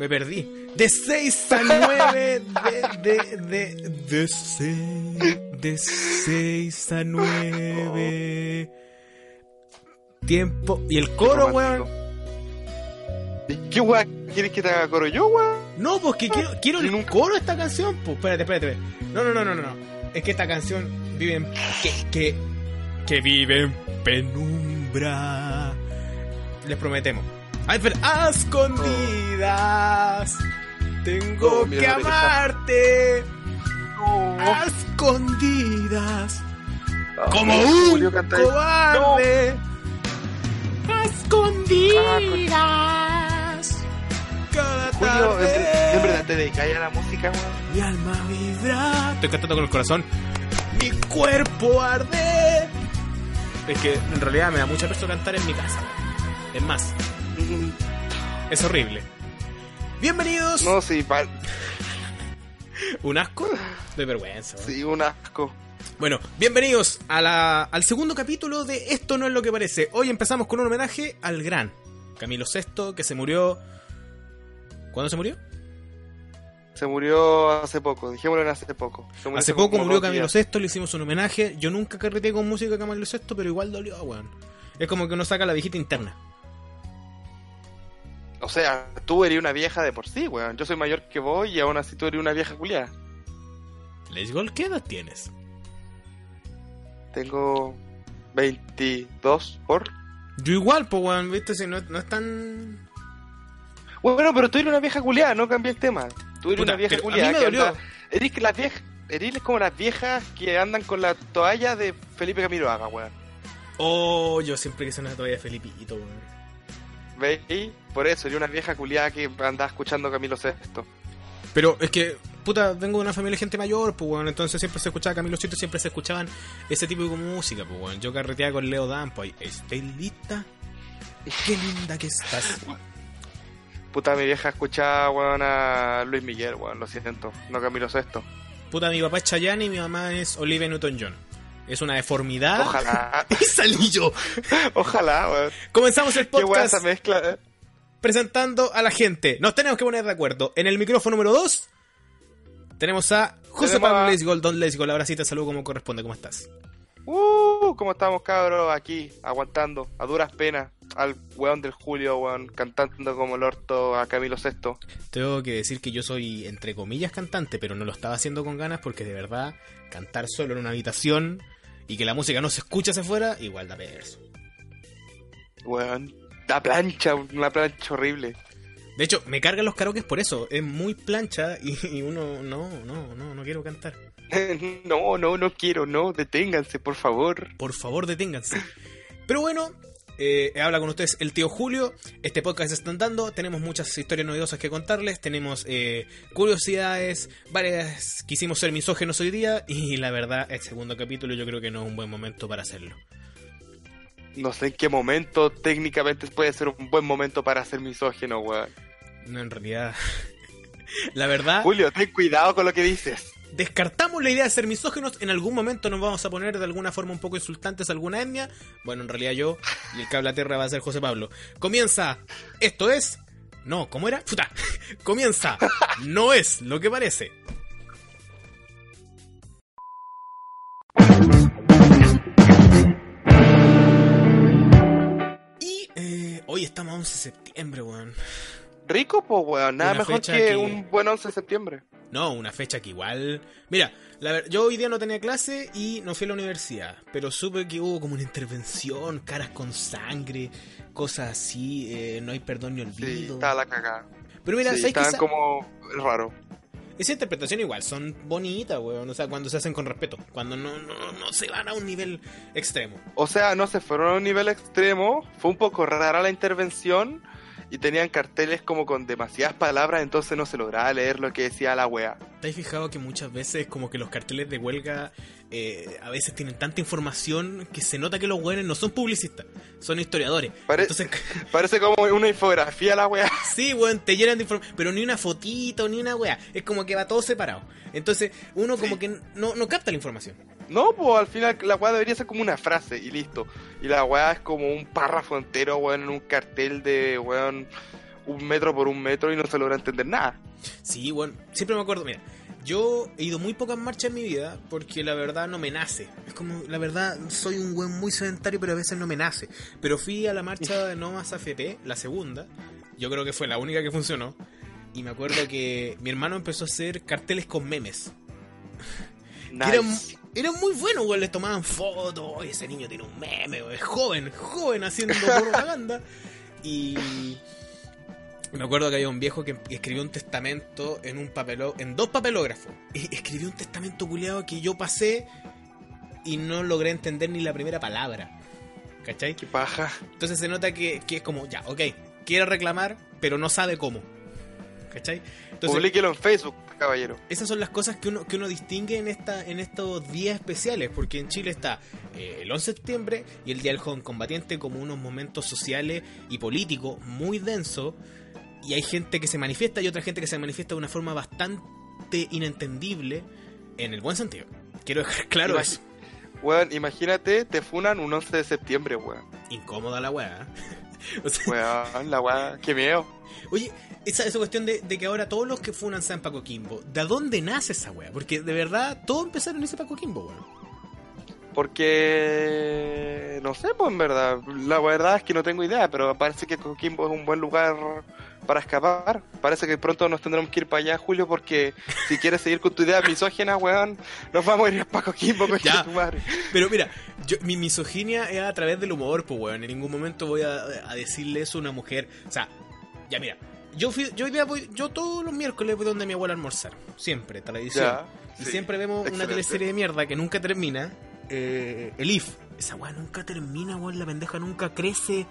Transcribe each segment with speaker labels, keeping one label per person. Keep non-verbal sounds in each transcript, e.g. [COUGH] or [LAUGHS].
Speaker 1: Me perdí. De 6 a 9. De, de, de, de 6. De 6 a 9. Tiempo. Y el coro, weón.
Speaker 2: ¿Qué weón quieres que te haga coro yo, weón?
Speaker 1: No, pues que quiero, quiero el
Speaker 2: Nunca-
Speaker 1: coro de esta canción. Pues espérate, espérate. No, no, no, no, no. no. Es que esta canción vive en. Que, que, que vive en penumbra. Les prometemos. Ay, pero a escondidas. Tengo
Speaker 2: Oh,
Speaker 1: que amarte.
Speaker 2: Oh.
Speaker 1: A escondidas. Como
Speaker 2: Ay,
Speaker 1: un cobarde. A escondidas. Cada
Speaker 2: Julio, en,
Speaker 1: tarde.
Speaker 2: en verdad te dedicas a la música, weón.
Speaker 1: Mi alma vibra. Estoy cantando con el corazón. Mi cuerpo arde. Es que en realidad me da mucha pereza cantar en mi casa. Es más, es horrible. Bienvenidos.
Speaker 2: No, sí, pa-
Speaker 1: Un asco de vergüenza.
Speaker 2: sí, un asco.
Speaker 1: Bueno, bienvenidos a la- al segundo capítulo de Esto no es lo que parece. Hoy empezamos con un homenaje al gran Camilo VI, que se murió. ¿Cuándo se murió?
Speaker 2: Se murió hace poco, dijémoslo en hace poco.
Speaker 1: Hace poco murió Camilo
Speaker 2: días.
Speaker 1: VI, le hicimos un homenaje. Yo nunca carreteé con música de Camilo VI, pero igual dolió, weón. Es como que uno saca la viejita interna.
Speaker 2: O sea, tú eres una vieja de por sí, weón. Yo soy mayor que vos y aún así tú eres una vieja culiada.
Speaker 1: Les Gol, ¿qué edad tienes?
Speaker 2: Tengo 22 por.
Speaker 1: Yo igual, pues, weón, viste, si no, es- no es tan...
Speaker 2: Bueno, pero tú eres una vieja culiada, no cambié el tema. Tú eres
Speaker 1: Puta,
Speaker 2: una vieja
Speaker 1: pero a mí
Speaker 2: culiada
Speaker 1: me
Speaker 2: que
Speaker 1: dolió.
Speaker 2: anda- Eres que las viejas. Eres como las viejas que andan con la toalla de Felipe Camiroaga, weón.
Speaker 1: Oh, yo siempre quise una toalla de Felipito, weón.
Speaker 2: ¿Veis? Por eso, eres una vieja culiada que anda escuchando Camilo VI.
Speaker 1: Pero es que, puta, vengo de una familia de gente mayor, pues, weón. Entonces siempre se escuchaba Camilo VII, siempre se escuchaban ese tipo de música, pues, weón. Yo carreteaba con Leo Dan, pues, ahí, ¿estoy lista? Qué linda que estás.
Speaker 2: Puta, mi vieja escuchaba, weón, a Luis Miguel, weón, lo siento. No Camilo VI.
Speaker 1: Puta, mi papá es Chayanne y mi mamá es Olivia Newton-John. Es una deformidad.
Speaker 2: Ojalá, [LAUGHS]
Speaker 1: Y salí yo.
Speaker 2: ojalá, weón.
Speaker 1: Comenzamos el
Speaker 2: Qué weón
Speaker 1: podcast
Speaker 2: esa mezcla. eh.
Speaker 1: Presentando a la gente. Nos tenemos que poner de acuerdo. En el micrófono número 2 tenemos a José
Speaker 2: Tenemos
Speaker 1: Pablo
Speaker 2: a-
Speaker 1: Don Leisgol. Ahora sí te saludo como corresponde. ¿Cómo estás?
Speaker 2: Uh, ¿cómo estamos, cabros? Aquí, aguantando, a duras penas, al weón del Julio, weón, cantando como el orto a Camilo VI.
Speaker 1: Tengo que decir que yo soy, entre comillas, cantante, pero no lo estaba haciendo con ganas porque de verdad, cantar solo en una habitación y que la música no se escuche hacia afuera, igual da perso.
Speaker 2: Weón, la plancha, una plancha horrible.
Speaker 1: De hecho, me cargan los karaokes por eso. Es muy plancha y, y uno, no, no, no, no quiero cantar. [LAUGHS]
Speaker 2: no, no, no quiero, no, deténganse, por favor.
Speaker 1: Por favor, deténganse. Pero bueno, eh, habla con ustedes el tío Julio. Este podcast se está dando. Tenemos muchas historias novedosas que contarles. Tenemos eh, curiosidades. Varias. Quisimos ser misógenos hoy día. Y la verdad, el segundo capítulo yo creo que no es un buen momento para hacerlo.
Speaker 2: No sé en qué momento técnicamente puede ser un buen momento para ser misógino, weón.
Speaker 1: No, en realidad. [LAUGHS] la verdad,
Speaker 2: Julio, ten cuidado con lo que dices.
Speaker 1: descartamos la idea de ser misógenos. En algún momento nos vamos a poner de alguna forma un poco insultantes a alguna etnia. Bueno, en realidad yo y el habla tierra va a ser José Pablo. Comienza. Esto es. No, ¿cómo era? Puta. [LAUGHS] Comienza. No es lo que parece. Hoy estamos a 11 de septiembre, weón.
Speaker 2: Rico, pues, weón, nada
Speaker 1: Una
Speaker 2: mejor que,
Speaker 1: que-
Speaker 2: un buen 11 de septiembre.
Speaker 1: No, una fecha que igual. Mira, la ver- yo hoy día no tenía clase y no fui a la universidad, pero supe que hubo como una intervención, caras con sangre, cosas así, eh, no hay perdón ni
Speaker 2: Sí,
Speaker 1: olvido.
Speaker 2: estaba la cagada.
Speaker 1: pero mira,
Speaker 2: sí,
Speaker 1: ¿sabes Esa,
Speaker 2: como raro.
Speaker 1: Esa interpretación igual son bonitas, weón, o sea, cuando se hacen con respeto, cuando no, no, no se van a un nivel extremo.
Speaker 2: O sea, no se fueron a un nivel extremo, fue un poco rara la intervención y tenían carteles como con demasiadas palabras, entonces no se lograba leer lo que decía la wea.
Speaker 1: ¿Te has fijado que muchas veces como que los carteles de huelga eh, a veces tienen tanta información que se nota que los weones no son publicistas, son historiadores?
Speaker 2: Pare-
Speaker 1: Entonces, [LAUGHS]
Speaker 2: Parece como una infografía la wea. [LAUGHS]
Speaker 1: Sí, weón, te llenan de información, pero ni una fotito, ni una weá. Es como que va todo separado. Entonces, uno como que no, no capta la información.
Speaker 2: No, pues al final la weá debería ser como una frase y listo. Y la weá es como un párrafo entero, weón, en un cartel de, weón, un metro por un metro y no se logra entender nada.
Speaker 1: Sí, bueno, siempre me acuerdo, mira, yo he ido muy pocas marchas en mi vida porque la verdad no me nace. Es como, la verdad, soy un buen muy sedentario, pero a veces no me nace. Pero fui a la marcha de No Más AFP, la segunda. Yo creo que fue la única que funcionó. Y me acuerdo que mi hermano empezó a hacer carteles con memes. [LAUGHS]
Speaker 2: Nice.
Speaker 1: Eran muy buenos, güey. Les tomaban fotos. "Oye, ese niño tiene un meme, güey. Es joven, joven haciendo propaganda. [LAUGHS] Y me acuerdo que había un viejo que escribió un testamento en un papeló, en dos papelógrafos. Y escribió un testamento culiado que yo pasé y no logré entender ni la primera palabra. ¿Cachai?
Speaker 2: Qué paja.
Speaker 1: Entonces se nota que, que es como, ya, ok, quiere reclamar, pero no sabe cómo. ¿Cachai? Entonces,
Speaker 2: Publíquelo en Facebook, caballero.
Speaker 1: esas son las cosas que uno, que uno distingue en, esta, en estos días especiales, porque en Chile está eh, el 11 de septiembre y el Día del Joven Combatiente como unos momentos sociales y políticos muy densos, y hay gente que se manifiesta y otra gente que se manifiesta de una forma bastante inentendible, en el buen sentido. Quiero dejar claro
Speaker 2: Imag-
Speaker 1: eso.
Speaker 2: Weón, imagínate, te funan un 11 de septiembre, weón.
Speaker 1: Incómoda la weá. [LAUGHS] O sea,
Speaker 2: Weón, la weá, qué miedo.
Speaker 1: Oye, esa, esa cuestión de, de que ahora todos los que funan sean Paco Kimbo, ¿de dónde nace esa wea? Porque de verdad todo empezaron en ese Paco Kimbo, weón.
Speaker 2: Porque no sé, pues en verdad, la verdad es que no tengo idea, pero parece que Coquimbo es un buen lugar para escapar. Parece que pronto nos tendremos que ir para allá, Julio, porque [LAUGHS] si quieres seguir con tu idea misógina, weón, nos vamos a ir para Coquimbo, coño [LAUGHS]
Speaker 1: Ya.
Speaker 2: tu madre.
Speaker 1: Pero mira, yo, mi misoginia es a través del humor, pues weón. En ningún momento voy a, a decirle eso a una mujer. O sea, ya mira, yo fui, yo hoy día voy, yo todos los miércoles voy donde mi abuela a almorzar. Siempre, tradición.
Speaker 2: Ya,
Speaker 1: y
Speaker 2: sí,
Speaker 1: siempre vemos una teleserie de mierda que nunca termina. eh, el IF. Esa weá nunca termina, weón. La pendeja nunca crece.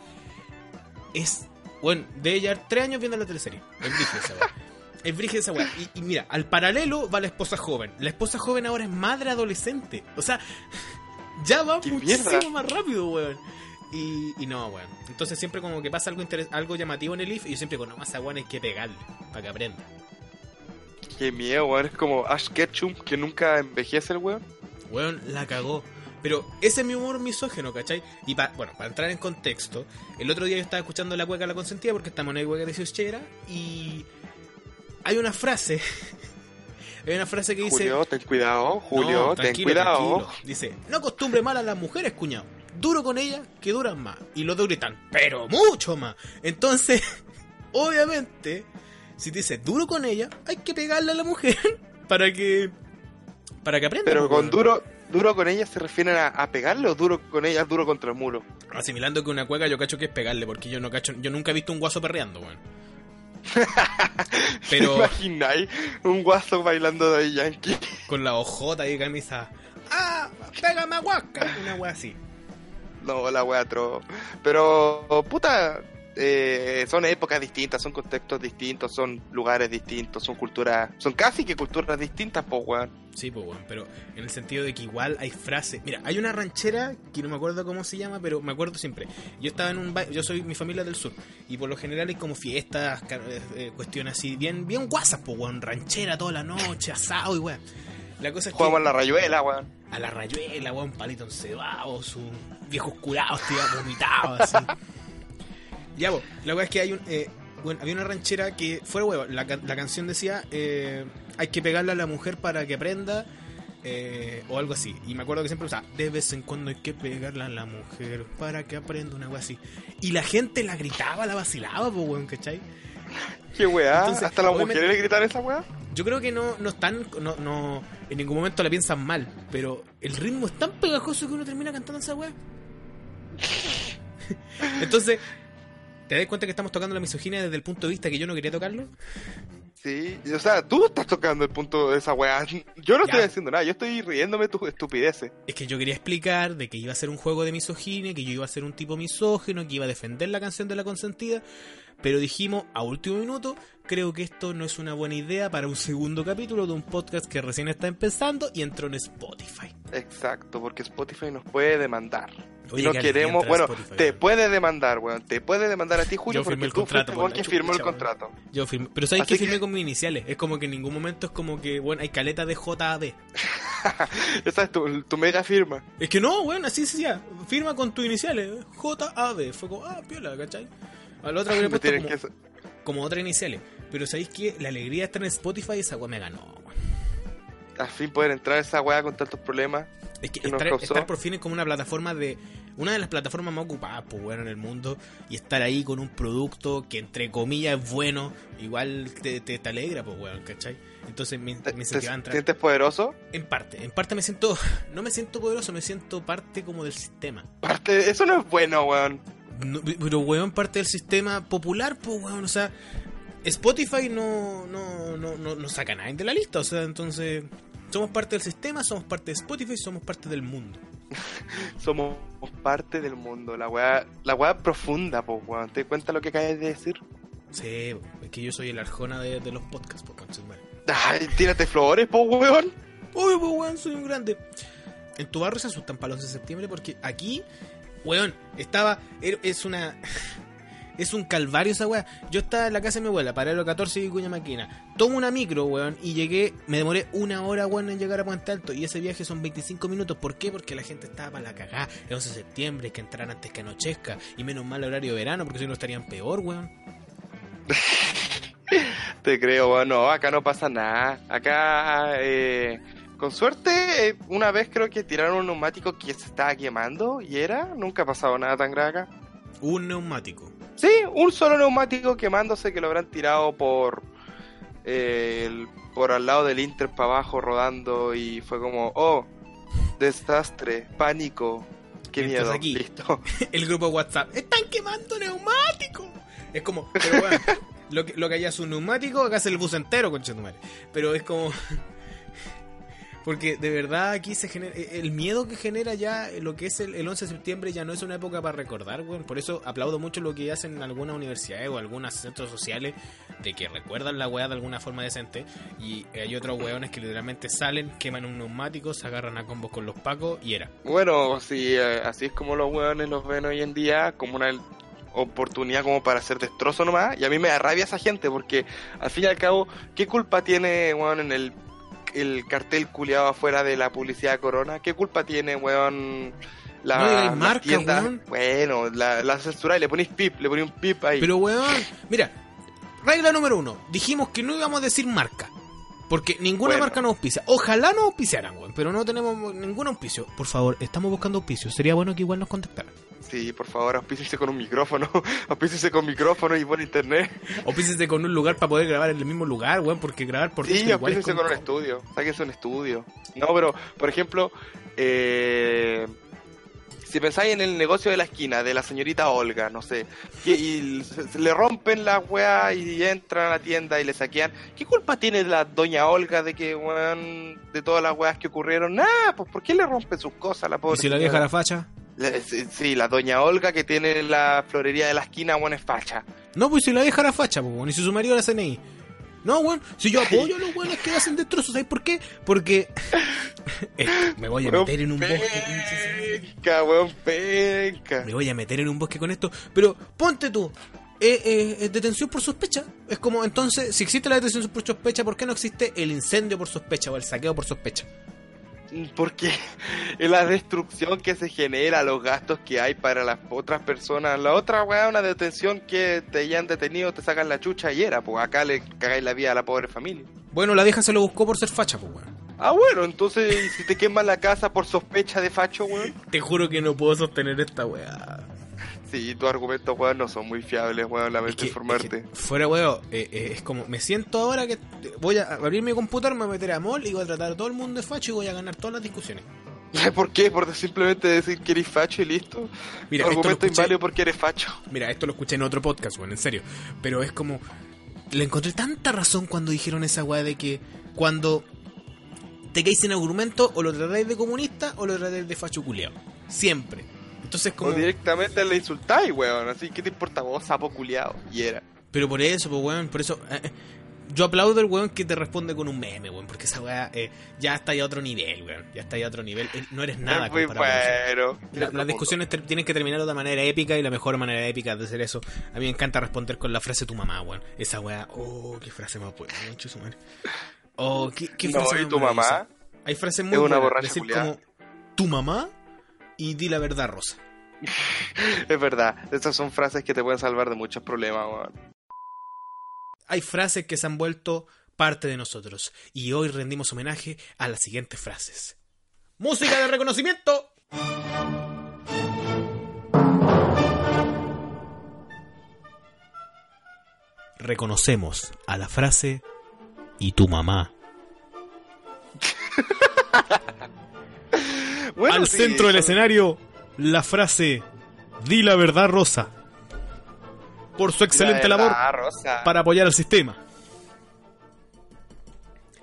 Speaker 1: Es. Bueno, de llevar tres años viendo la teleserie. Es brígida esa weá. [LAUGHS] Es brígida esa weá. Y, y mira, al paralelo va la esposa joven. La esposa joven ahora es madre adolescente. O sea, [LAUGHS] ya va
Speaker 2: ¡Qué
Speaker 1: muchísimo
Speaker 2: mierda!
Speaker 1: más rápido, weón. Y, y no, weón. Entonces siempre como que pasa algo algo llamativo en el IF y yo siempre digo, no, más a weón hay que pegarle para que aprenda.
Speaker 2: Qué miedo, weón, es como Ash Ketchum que nunca envejece el weón.
Speaker 1: Weón, la cagó. Pero ese es mi humor misógeno, ¿cachai? Y pa, bueno, para entrar en contexto, el otro día yo estaba escuchando la cueca La Consentida porque estamos en el hueca de Xiochera y hay una frase, [LAUGHS] hay una frase que dice...
Speaker 2: Julio, ten cuidado, Julio,
Speaker 1: No,
Speaker 2: ten cuidado.
Speaker 1: tranquilo. Dice, no costumbre mal a las mujeres, cuñado. Duro con ellas que duran más. Y los dos gritan, pero mucho más. Entonces, [LAUGHS] obviamente, si te dice duro con ella, hay que pegarle a la mujer [LAUGHS] para que para que aprenda.
Speaker 2: Pero
Speaker 1: pues,
Speaker 2: con duro, duro con ella se refieren a, a pegarle o duro con ella duro contra el muro.
Speaker 1: Asimilando que una cueca yo cacho que es pegarle, porque yo no cacho, yo nunca he visto un guaso perreando, weón.
Speaker 2: ¿Te [LAUGHS]
Speaker 1: Pero
Speaker 2: imagináis un guaso bailando de Yankee?
Speaker 1: con la ojota y camisa. ¡Ah! ¡Pégame a huasca! Una wea así.
Speaker 2: No, la wea atro. Pero, puta, eh, son épocas distintas, son contextos distintos, son lugares distintos, son culturas, son casi que culturas distintas, po, weón.
Speaker 1: Sí, pues, weón, pero en el sentido de que igual hay frases. Mira, hay una ranchera que no me acuerdo cómo se llama, pero me acuerdo siempre. Yo estaba en un ba- yo soy mi familia del sur y por lo general hay como fiestas, eh, eh, cuestiones así, bien bien guasas, pues, weón, ranchera toda la noche, asado y weón. La cosa es que
Speaker 2: Jugamos a la rayuela, weón.
Speaker 1: a la rayuela, weón, palito encebado, sus viejos curados, tío, vomitados, así. ya, vos, la weá es que hay un. eh, bueno, había una ranchera que, fuera weón, la, la canción decía: eh, hay que pegarle a la mujer para que aprenda, eh, o algo así. Y me acuerdo que siempre usaba: de vez en cuando hay que pegarle a la mujer para que aprenda una weá así. Y la gente la gritaba, la vacilaba, pues, weón, ¿cachai? [LAUGHS]
Speaker 2: Qué weá.
Speaker 1: Entonces,
Speaker 2: Hasta las mujeres le gritan esa weá.
Speaker 1: Yo creo que no, no están, no, no, en ningún momento la piensan mal, pero el ritmo es tan pegajoso que uno termina cantando esa weá. [LAUGHS] Entonces, ¿te das cuenta que estamos tocando la misoginia desde el punto de vista que yo no quería tocarlo?
Speaker 2: Sí, o sea, tú estás tocando el punto de esa weá. Yo no
Speaker 1: Ya.
Speaker 2: estoy haciendo nada, yo estoy riéndome de tus estupideces.
Speaker 1: Es que yo quería explicar de que iba a ser un juego de misoginia, que yo iba a ser un tipo misógino, que iba a defender la canción de la consentida, pero dijimos a último minuto, creo que esto no es una buena idea para un segundo capítulo de un podcast que recién está empezando y entró en Spotify.
Speaker 2: Exacto, porque Spotify nos puede demandar.
Speaker 1: Oye,
Speaker 2: y no queremos, bueno,
Speaker 1: Spotify,
Speaker 2: te puede demandar, weón. Te puede demandar a ti, Julio,
Speaker 1: Yo firmé
Speaker 2: porque
Speaker 1: el
Speaker 2: tú
Speaker 1: contrato,
Speaker 2: fuiste que firmó el contrato.
Speaker 1: Yo firmé. Pero ¿sabes
Speaker 2: Así
Speaker 1: que firmé
Speaker 2: que-
Speaker 1: con mis iniciales? Es como que en ningún momento es como que, bueno, hay caleta de JAB. [LAUGHS]
Speaker 2: Esa es tu, tu mega firma.
Speaker 1: Es que no, bueno, así se decía. Firma con tus iniciales. JAB. Fue como, ah, piola, ¿cachai? A la otra [LAUGHS] hubiera
Speaker 2: Me
Speaker 1: puesto
Speaker 2: tienen
Speaker 1: como,
Speaker 2: que...
Speaker 1: como otras iniciales. Pero sabéis que la alegría de estar en Spotify, esa weá me ganó.
Speaker 2: Al fin poder entrar a esa weá con tantos problemas.
Speaker 1: Es que estar, por fin es como una plataforma de. Una de las plataformas más ocupadas, pues, bueno, en el mundo. Y estar ahí con un producto que, entre comillas, es bueno. Igual te, te, te alegra, pues, weón, ¿cachai? Entonces me,
Speaker 2: ¿Te,
Speaker 1: me
Speaker 2: te
Speaker 1: a entrar.
Speaker 2: sientes poderoso?
Speaker 1: En parte, en parte me siento. [LAUGHS] No me siento poderoso, me siento parte como del sistema.
Speaker 2: Parte, eso no es bueno, weón.
Speaker 1: No, pero, weón, parte del sistema popular, pues, weón, o sea. Spotify no, no, no, no, no saca a nadie de la lista, o sea, entonces. Somos parte del sistema, somos parte de Spotify, somos parte del mundo. [LAUGHS]
Speaker 2: Somos parte del mundo. La weá, la weá profunda, po, weón. ¿Te cuenta lo que acabas de decir?
Speaker 1: Sí, es que yo soy el arjona de, de los podcasts, por conchetumare.
Speaker 2: Ay, tírate flores, po, weón.
Speaker 1: Obvio, pues, weón, soy un grande. En tu barrio se asustan para los de septiembre porque aquí, weón, estaba. er- Es una. [LAUGHS] Es un calvario esa weá. Yo estaba en la casa de mi abuela, paralelo 14 y Cuña Maquina. Tomo una micro, weón, y llegué. Me demoré una hora, weón, en llegar a Puente Alto. Y ese viaje son 25 minutos. ¿Por qué? Porque la gente estaba para la cagada. El 11 de septiembre, hay que entrar antes que anochezca. Y menos mal horario de verano, porque si no estarían peor, weón. [LAUGHS]
Speaker 2: Te creo, weón. No, acá no pasa nada. Acá, eh, con suerte, eh, una vez creo que tiraron un neumático que se estaba quemando y era. Nunca ha pasado nada tan grave acá.
Speaker 1: Un neumático.
Speaker 2: Sí, un solo neumático quemándose que lo habrán tirado por eh, el- por al lado del Inter para abajo rodando y fue como, oh, desastre, pánico, qué
Speaker 1: Mientras
Speaker 2: miedo,
Speaker 1: aquí-
Speaker 2: listo. [LAUGHS]
Speaker 1: el grupo de WhatsApp. ¡Están quemando neumáticos! Es como, pero bueno, [LAUGHS] lo que, lo que haya es un neumático, acá es el bus entero, conchetumare. Pero es como. Porque de verdad aquí se genera. El miedo que genera ya lo que es el, el 11 de septiembre ya no es una época para recordar, weón. Por eso aplaudo mucho lo que hacen algunas universidades o algunos centros sociales de que recuerdan la weá de alguna forma decente. Y hay otros weones que literalmente salen, queman un neumático, se agarran a combos con los pacos y era.
Speaker 2: Bueno, sí, eh, así es como los hueones los ven hoy en día, como una oportunidad como para hacer destrozo nomás, y a mí me da rabia esa gente, porque al fin y al cabo, ¿qué culpa tiene, weón, en el, el cartel culiado afuera de la publicidad de Corona? ¿Qué culpa tiene, weón, la,
Speaker 1: No digáis marca,
Speaker 2: tiendas?
Speaker 1: weón.
Speaker 2: Bueno, la, la censura y le ponéis pip, le ponéis un pip ahí.
Speaker 1: Pero weón, mira, regla número uno, dijimos que no íbamos a decir marca. Porque ninguna
Speaker 2: Bueno.
Speaker 1: marca nos auspicia. Ojalá nos auspiciaran, weón, pero no tenemos ningún auspicio. Por favor, estamos buscando auspicio. Sería bueno que igual nos contactaran.
Speaker 2: Sí, por favor, auspíciese con un micrófono, [LAUGHS] auspíciese con micrófono y buen internet.
Speaker 1: Auspíciese con un lugar para poder grabar en el mismo lugar, weón, porque grabar por
Speaker 2: Sí, auspíciese
Speaker 1: como-
Speaker 2: con un estudio, sáquese un estudio. No, pero, por ejemplo, eh, si pensáis en el negocio de la esquina de la señorita Olga, no sé, que- y le rompen la weá y entran a la tienda y le saquean, ¿qué culpa tiene la doña Olga de que, weón, de todas las weas que ocurrieron? Nada, pues ¿por qué le rompen sus cosas la
Speaker 1: ¿Y
Speaker 2: pobre
Speaker 1: si la vieja la facha?
Speaker 2: Sí, la doña Olga que tiene la florería de la esquina, weón, es facha.
Speaker 1: No, pues si la vieja la facha, pues, y si su marido la CNI. No, weón, si yo apoyo a los weones que hacen destrozos, ¿sabes por qué? Porque [LAUGHS] Eh, me voy a meter en un bosque.
Speaker 2: Penca, weón, penca.
Speaker 1: me voy a meter en un bosque con esto. Pero ponte tú, eh, eh, eh, detención por sospecha. Es como entonces, si existe la detención por sospecha, ¿por qué no existe el incendio por sospecha o el saqueo por sospecha?
Speaker 2: Porque es la destrucción que se genera, los gastos que hay para las otras personas. La otra weá, una detención que te hayan detenido, te sacan la chucha y era, pues acá le cagáis la vida a la pobre familia.
Speaker 1: Bueno, la vieja se lo buscó por ser facha, pues weón.
Speaker 2: Ah, bueno, entonces, ¿y si te queman la casa por sospecha de facho, weón?
Speaker 1: Te juro que no puedo sostener esta weá.
Speaker 2: Sí, tus argumentos, weón, no son muy fiables, weón, lamento
Speaker 1: Es que-
Speaker 2: informarte.
Speaker 1: es que fuera weón, eh, eh, es como, me siento ahora que voy a abrir mi computador, me voy a meter a mall y voy a tratar a todo el mundo de facho y voy a ganar todas las discusiones. [LAUGHS]
Speaker 2: ¿Por qué? Por simplemente decir que eres facho y listo.
Speaker 1: Mira,
Speaker 2: argumento
Speaker 1: escuché-
Speaker 2: inválido porque eres facho.
Speaker 1: Mira, esto lo escuché en otro podcast, weón, en serio. Pero es como. Le encontré tanta razón cuando dijeron esa weá de que cuando te caes sin argumento, o lo tratáis de comunista o lo tratáis de facho culiao. Siempre. Entonces, como.
Speaker 2: O directamente le insultáis, weón. Así que te importa vos, sapo culiado. Y era.
Speaker 1: Pero por eso, pues, weón, por eso. eh, eh, yo aplaudo el weón que te responde con un meme, weón, porque esa weá eh, ya está ahí a otro nivel, weón. Ya está ahí a otro nivel. No eres nada
Speaker 2: es muy bueno.
Speaker 1: La- las discusiones tienen que terminar de una manera épica y la mejor manera épica de hacer eso. A mí me encanta responder con la frase tu mamá, weón. Esa weá, oh, qué frase más buena, su madre. Oh, qué, qué frase
Speaker 2: ¿y
Speaker 1: más
Speaker 2: tu mamá?
Speaker 1: Hay frases muy
Speaker 2: Es una
Speaker 1: buenas.
Speaker 2: borracha
Speaker 1: Decir como tu mamá y di la verdad, Rosa. [LAUGHS]
Speaker 2: Es verdad. Estas son frases que te pueden salvar de muchos problemas,
Speaker 1: hay frases que se han vuelto parte de nosotros. Y hoy rendimos homenaje a las siguientes frases. Música de reconocimiento. Reconocemos a la frase y tu mamá. [LAUGHS]
Speaker 2: Bueno,
Speaker 1: Al
Speaker 2: sí,
Speaker 1: centro del escenario, la frase Di la verdad, Rosa. Por su excelente
Speaker 2: La
Speaker 1: labor
Speaker 2: Rosa.
Speaker 1: para apoyar al sistema.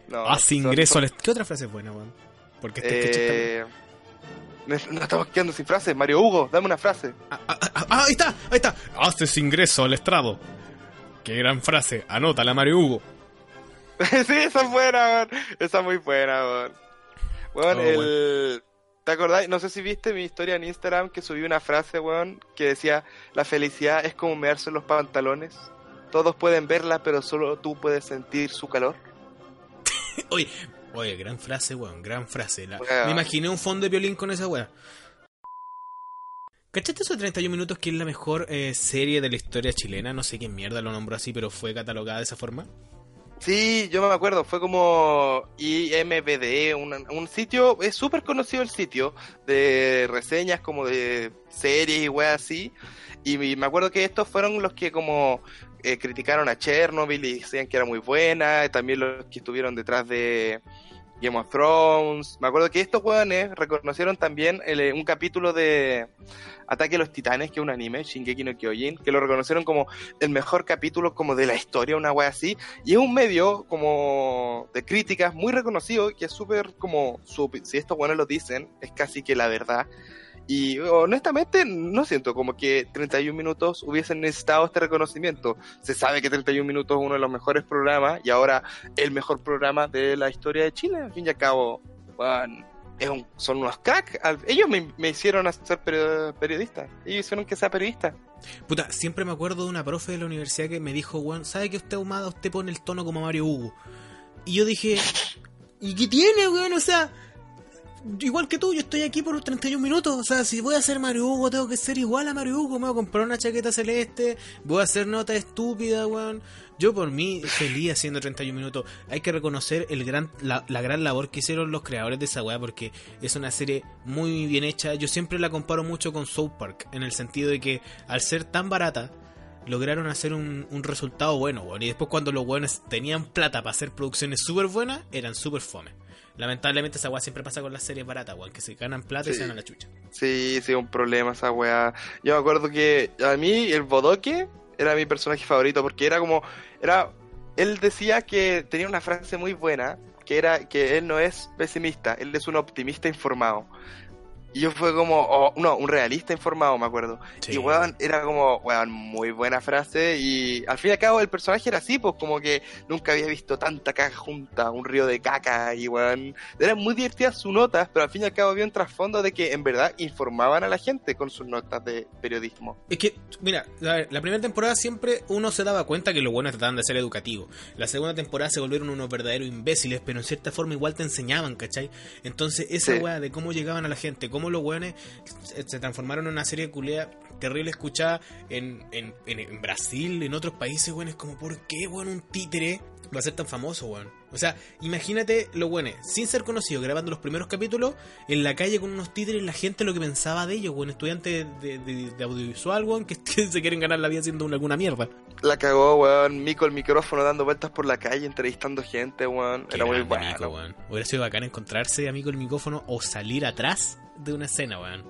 Speaker 2: No, son-
Speaker 1: ingreso
Speaker 2: son-
Speaker 1: al... ¿Qué otra frase es buena, weón? Porque este.
Speaker 2: Eh, Nos estamos quedando sin frases. Mario Hugo, dame una frase.
Speaker 1: Ah, ah, ah, ah, ahí está, ahí está. Haces ingreso al estrado. Qué gran frase. Anótala, Mario Hugo. [LAUGHS]
Speaker 2: sí, esa es buena, weón. Esa es muy buena, weón. Weón,
Speaker 1: Oh,
Speaker 2: el... ¿Te acordás? No sé si viste mi historia en Instagram que subí una frase, weón, que decía, la felicidad es como mearse en los pantalones. Todos pueden verla, pero solo tú puedes sentir su calor. [LAUGHS]
Speaker 1: Oye, oye, gran frase, weón, gran frase. La-
Speaker 2: Weón.
Speaker 1: Me imaginé un fondo de violín con esa weá. ¿Cachaste eso de 31 minutos que es la mejor eh, serie de la historia chilena? No sé quién mierda lo nombró así, pero fue catalogada de esa forma.
Speaker 2: Sí, yo me acuerdo, fue como IMBD, un, un sitio, es súper conocido el sitio, de reseñas como de series y weas así, y me acuerdo que estos fueron los que como eh, criticaron a Chernobyl y decían que era muy buena, y también los que estuvieron detrás de Game of Thrones, me acuerdo que estos weones reconocieron también eh, un capítulo de Ataque a los Titanes, que es un anime, Shingeki no Kyojin, que lo reconocieron como el mejor capítulo como de la historia, una wea así, y es un medio como de críticas muy reconocido, que es súper como, si estos buenos lo dicen, es casi que la verdad. Y honestamente no siento como que 31 minutos hubiesen necesitado este reconocimiento. Se sabe que 31 minutos es uno de los mejores programas y ahora el mejor programa de la historia de Chile. Al fin y al cabo, weón, es un- son unos cracks. Ellos me, hicieron perio- periodista. Ellos hicieron que sea periodista.
Speaker 1: Puta, siempre me acuerdo de una profe de la universidad que me dijo, weón, ¿sabe que usted humada, usted pone el tono como Mario Hugo? Y yo dije, ¿y qué tiene, weón? O sea, igual que tú, yo estoy aquí por los 31 minutos. O sea, si voy a ser Mario Hugo, tengo que ser igual a Mario Hugo. Me voy a comprar una chaqueta celeste, voy a hacer nota estúpida, weón. Yo por mí, feliz haciendo 31 minutos. Hay que reconocer el gran, la, la gran labor que hicieron los creadores de esa weá, porque es una serie muy bien hecha. Yo siempre la comparo mucho con South Park, en el sentido de que al ser tan barata, lograron hacer un, un resultado bueno, weón. Y después cuando los weones tenían plata para hacer producciones súper buenas, eran súper fome. Lamentablemente esa weá siempre pasa con las series baratas, weón, que se ganan plata y se dan a la chucha.
Speaker 2: Sí, sí, un problema esa weá. Yo me acuerdo que a mí el Bodoque era mi personaje favorito porque era como, era, él decía que tenía una frase muy buena, que era que él no es pesimista, él es un optimista informado. Y yo fue como, oh, no, un realista informado, me acuerdo.
Speaker 1: Sí.
Speaker 2: Y weón, era como, weón, muy buena frase. Y al fin y al cabo el personaje era así, pues como que nunca había visto tanta caca junta, un río de caca. Y weón, eran muy divertidas sus notas, pero al fin y al cabo había un trasfondo de que en verdad informaban a la gente con sus notas de periodismo.
Speaker 1: Es que, mira, la, la primera temporada siempre uno se daba cuenta que los buenos trataban de ser educativos. La segunda temporada se volvieron unos verdaderos imbéciles, pero en cierta forma igual te enseñaban, ¿cachai? Entonces, esa
Speaker 2: Sí.
Speaker 1: weá de cómo llegaban a la gente, cómo los weones se, transformaron en una serie de culea terrible escuchada en, en, en, Brasil, en otros países, weón. Es como, ¿por qué, weón, un títere va a ser tan famoso, weón? O sea, imagínate los weones, sin ser conocidos, grabando los primeros capítulos, en la calle con unos títeres, la gente lo que pensaba de ellos, weón, estudiantes de, de- de audiovisual, weón, que, que [LAUGHS] se quieren ganar la vida haciendo una- alguna mierda.
Speaker 2: La cagó, weón, Mico el micrófono dando vueltas por la calle, entrevistando gente, weón.
Speaker 1: Qué
Speaker 2: Era muy bueno.
Speaker 1: Mico, weón. Hubiera sido bacán encontrarse amigo el micrófono o salir atrás de una escena, weón.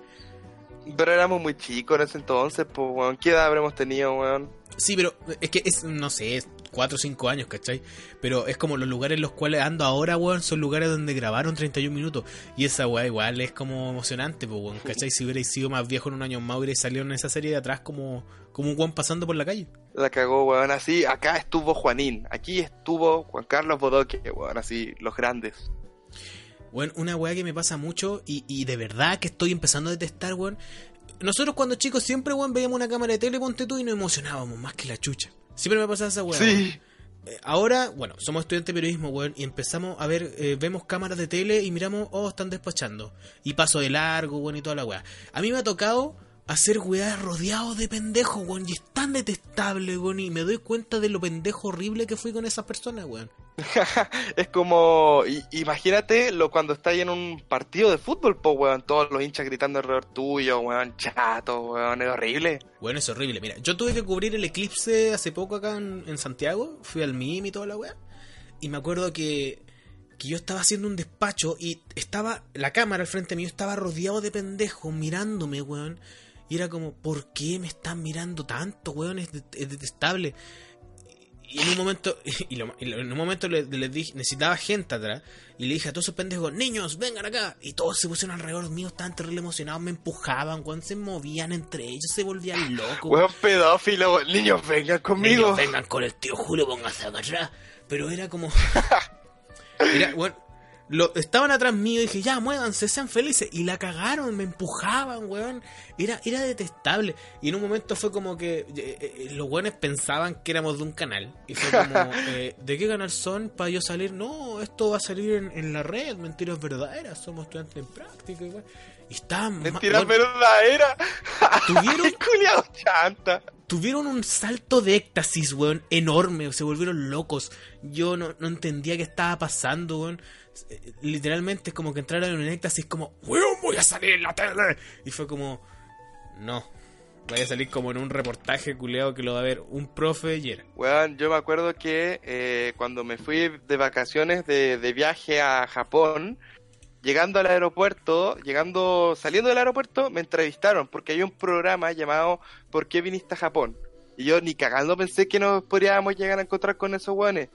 Speaker 2: Pero éramos muy chicos en ese entonces, pues, weón. ¿Qué edad habremos tenido, weón?
Speaker 1: Sí, pero es que es, no sé, es 4 o 5 años, ¿cachai? Pero es como los lugares en los cuales ando ahora, weón, son lugares donde grabaron 31 minutos. Y esa weá igual es como emocionante, pues, weón, ¿cachai? Si hubierais sido más viejo en un año más, hubierais salido en esa serie de atrás como, como un weón pasando por la calle.
Speaker 2: La cagó, weón. Así, acá estuvo Juanín. Aquí estuvo Juan Carlos Bodoque, weón. Así, los grandes.
Speaker 1: Weón, una weá que me pasa mucho y, y de verdad que estoy empezando a detestar, weón. Nosotros cuando chicos siempre, weón, veíamos una cámara de tele, ponte tú, y nos emocionábamos más que la chucha. Siempre me pasaba esa weá.
Speaker 2: Sí.
Speaker 1: Eh, Ahora, bueno, somos estudiantes de periodismo, weón, y empezamos a ver, eh, vemos cámaras de tele y miramos, oh, están despachando. Y paso de largo, weón, y toda la weá. A mí me ha tocado hacer weá rodeado de pendejos, weón. Y es tan detestable, weón. Y me doy cuenta de lo pendejo horrible que fui con esas personas, weón. [LAUGHS]
Speaker 2: es como, imagínate lo cuando estás en un partido de fútbol, po, weón, todos los hinchas gritando alrededor tuyo, weón, chato, weón, es horrible.
Speaker 1: Bueno, es horrible. Mira, yo tuve que cubrir el eclipse hace poco acá en, Santiago. Fui al MIM y toda la weá. Y me acuerdo que, que yo estaba haciendo un despacho y estaba la cámara al frente mío, estaba rodeado de pendejos mirándome, weón. Y era como, ¿por qué me están mirando tanto, weón? Es detestable. Y en un momento, [LAUGHS] y lo- y lo- en un momento le- les dije, necesitaba gente atrás, y le dije a todos esos pendejos, niños, vengan acá. Y todos se pusieron alrededor mío, estaban terrible emocionados, me empujaban, weón, se movían entre ellos, se volvían locos.
Speaker 2: Weón pedófilo, niños, vengan conmigo.
Speaker 1: Niños, vengan con el tío Julio, pónganse acá atrás. Pero era como. [LAUGHS] Era, bueno, lo, estaban atrás mío y dije, ya, muévanse, sean felices. Y la cagaron, me empujaban, weón. Era, era detestable. Y en un momento fue como que eh, eh, los weones pensaban que éramos de un canal. Y fue como, [LAUGHS] eh, ¿de qué canal son para yo salir? No, esto va a salir en, en la red, mentiras verdaderas, somos estudiantes en práctica. Y, weón. y estaban. ma-
Speaker 2: Mentira
Speaker 1: weón,
Speaker 2: verdadera.
Speaker 1: ¿Tuvieron? [LAUGHS]
Speaker 2: Chanta.
Speaker 1: tuvieron un salto de éxtasis, weón, enorme, se volvieron locos. Yo no, no entendía qué estaba pasando, weón. Eh, Literalmente es como que entraron en un éxtasis como, weón, voy a salir en la tele. Y fue como, no, voy a salir como en un reportaje culeado que lo va a ver un profe y.
Speaker 2: Weón, yo me acuerdo que eh, cuando me fui de vacaciones de, de viaje a Japón, llegando al aeropuerto, llegando, saliendo del aeropuerto, me entrevistaron porque hay un programa llamado ¿Por qué viniste a Japón? Y yo ni cagando pensé que nos podríamos llegar a encontrar con esos weones.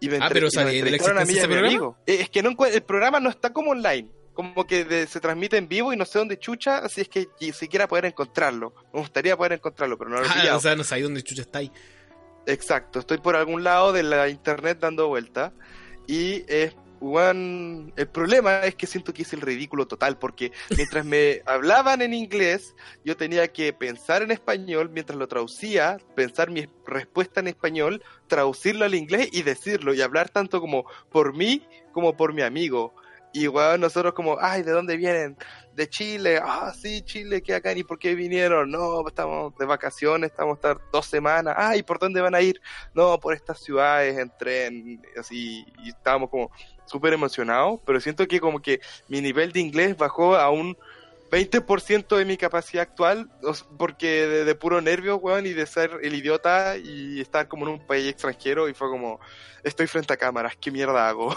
Speaker 2: Y me
Speaker 1: Ah, pero sabía de la existencia de ese.
Speaker 2: Eh, Es que no el programa no está como online. Como que de- se transmite en vivo y no sé dónde chucha, así es que ni siquiera poder encontrarlo. Me gustaría poder encontrarlo, pero no lo he
Speaker 1: Ah, o sea, no sabía dónde chucha está ahí.
Speaker 2: Exacto, estoy por algún lado de la internet dando vuelta y es weón, el problema es que siento que es el ridículo total porque mientras me [LAUGHS] hablaban en inglés yo tenía que pensar en español mientras lo traducía, pensar mi respuesta en español, traducirlo al inglés y decirlo y hablar tanto como por mí como por mi amigo. Y weón, nosotros como, ay, ¿de dónde vienen? De Chile, ah, sí, Chile, ¿qué acá? ¿Y por qué vinieron? No, estamos de vacaciones, estamos a estar dos semanas. Ah, ¿y por dónde van a ir? No, por estas ciudades, en tren, así, y estábamos como súper emocionados, pero siento que como que mi nivel de inglés bajó a un 20% de mi capacidad actual, porque de, puro nervio, weón, y de ser el idiota y estar como en un país extranjero, y fue como, estoy frente a cámaras, ¿qué mierda hago?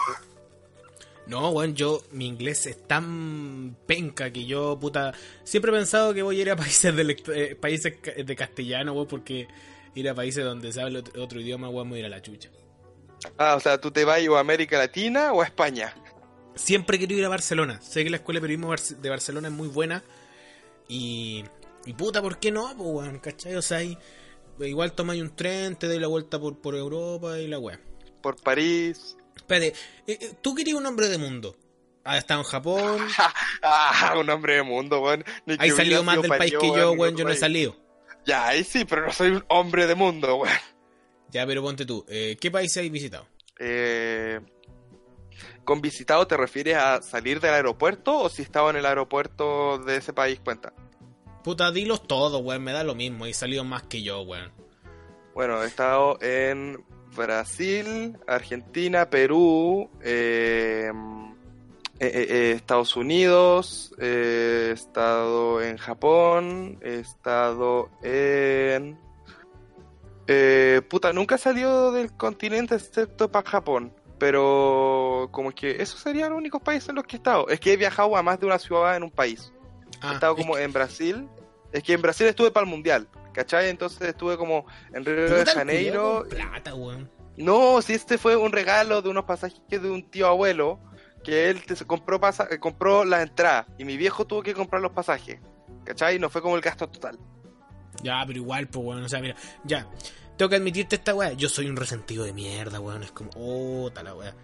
Speaker 1: No, weón, yo, mi inglés es tan penca que yo, puta, siempre he pensado que voy a ir a países de, eh, países de castellano, weón, porque ir a países donde se habla otro, idioma, weón, voy a ir a la chucha.
Speaker 2: Ah, o sea, tú te vas o a América Latina o a España.
Speaker 1: Siempre querido ir a Barcelona. Sé que la escuela de periodismo de Barcelona es muy buena. Y, y puta, ¿por qué no? Pues, weón, ¿cachai? O sea, ahí, igual tomáis un tren, te doy la vuelta por, por Europa y la weón.
Speaker 2: Por París.
Speaker 1: Espérate, eh, eh, tú querías un hombre de mundo. Has estado en Japón, [LAUGHS]
Speaker 2: ah, un hombre de mundo, weón.
Speaker 1: Salido
Speaker 2: hubiera
Speaker 1: más del país que yo, weón, yo no he salido.
Speaker 2: Ya, ahí sí, pero no soy un hombre de mundo, weón.
Speaker 1: Ya, pero ponte tú, eh, ¿qué países has visitado?
Speaker 2: Eh, ¿Con visitado te refieres a salir del aeropuerto o si estaba en el aeropuerto de ese país cuenta?
Speaker 1: Puta, dilos todos, weón, me da lo mismo. He salido más que yo, weón.
Speaker 2: Bueno, he estado en Brasil, Argentina, Perú, eh, eh, Estados Unidos, he estado en Japón, he estado en... Eh, puta, nunca he salido del continente excepto para Japón. Pero como que esos serían los únicos países en los que he estado. Es que he viajado a más de una ciudad en un país.
Speaker 1: Ah,
Speaker 2: he estado
Speaker 1: es
Speaker 2: como
Speaker 1: que-
Speaker 2: en Brasil. Es que en Brasil estuve para el Mundial, ¿cachai? Entonces estuve como en Río de Janeiro.
Speaker 1: con Plata, weón.
Speaker 2: No, si este fue un regalo de unos pasajes de un tío abuelo que él te- compró pasa compró la entrada y mi viejo tuvo que comprar los pasajes. ¿Cachai? No fue como el gasto total.
Speaker 1: Ya, pero igual, pues, weón. O sea, mira, ya. Tengo que admitirte esta weá. Yo soy un resentido de mierda, weón. Es como, oh, tal la weá.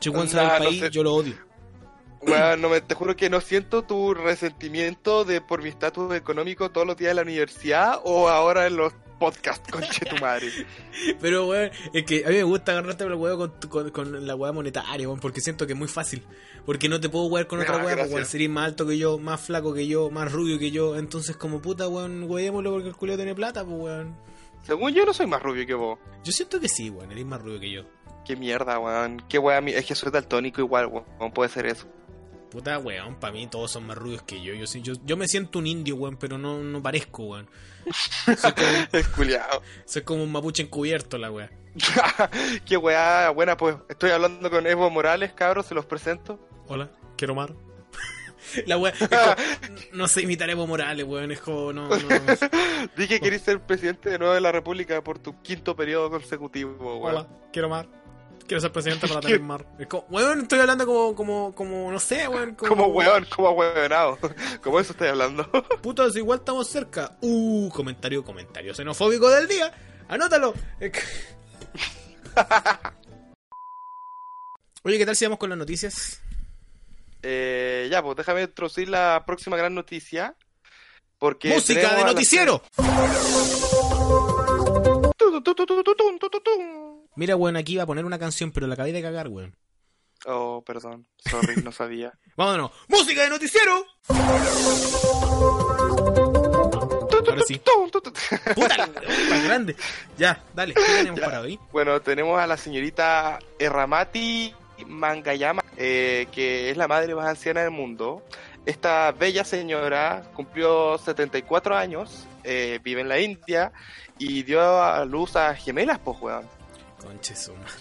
Speaker 1: Si weón se va del
Speaker 2: no
Speaker 1: país,
Speaker 2: sé.
Speaker 1: yo lo odio.
Speaker 2: Weón, no me, te juro que no siento tu resentimiento de por mi estatus económico todos los días en la universidad o ahora en los podcasts, [LAUGHS] conche tu madre.
Speaker 1: Pero, weón, es que a mí me gusta agarrarte el huevo con, con, con la hueá monetaria, weón, porque siento que es muy fácil. Porque no te puedo jugar con otra
Speaker 2: Ah,
Speaker 1: hueá, pues,
Speaker 2: gracias.
Speaker 1: weón, sería más alto que yo, más flaco que yo, más rubio que yo. Entonces, como puta, weón, huevémoslo porque el culeo tiene plata, pues, weón.
Speaker 2: Según yo no soy más rubio que vos.
Speaker 1: Yo siento que sí, weón, eres más rubio que yo.
Speaker 2: Qué mierda, weón. Qué weón, es que soy daltónico igual, weón. ¿Cómo puede ser eso?
Speaker 1: Puta, weón, para mí todos son más rubios que yo. Yo, yo, yo me siento un indio, weón, pero no, no parezco, weón. Soy como, [LAUGHS]
Speaker 2: Es culiado.
Speaker 1: soy como un mapuche encubierto, la weá. [LAUGHS]
Speaker 2: Qué weá, buena, pues estoy hablando con Evo Morales, cabros, se los presento.
Speaker 1: Hola, quiero mar. [LAUGHS] La como- no sé imitar a Evo Morales, weón, es como, no, no.
Speaker 2: Dije que querés ser presidente de nuevo de la República por tu quinto periodo consecutivo, weón.
Speaker 1: Hola, quiero mar. Quiero ser presidente para [LAUGHS] tener mar. Es como, weón, estoy hablando como, como, como, no sé, weón. Como,
Speaker 2: Como weón, como weonado. [LAUGHS] Como eso estoy hablando. [LAUGHS]
Speaker 1: Putas, igual estamos cerca. Uh, comentario, comentario xenofóbico del día. Anótalo. Oye, ¿qué tal si vamos con las noticias?
Speaker 2: Eh, ya, pues déjame introducir la próxima gran noticia. Porque
Speaker 1: Música de noticiero. [LAUGHS] Mira, weón, aquí iba a poner una canción, pero la acabé de cagar, weón.
Speaker 2: Oh, perdón. Sorry, no sabía. [LAUGHS]
Speaker 1: Vámonos. ¡Música de noticiero! Ahora sí. ¡Puta, la tan grande! Ya, dale, ¿qué tenemos
Speaker 2: Ya.
Speaker 1: para hoy?
Speaker 2: Bueno, tenemos a la señorita Erramati Mangayama, eh, que es la madre más anciana del mundo. Esta bella señora cumplió 74 años, eh, vive en la India y dio a luz a gemelas, pues, weón.
Speaker 1: Conche su madre.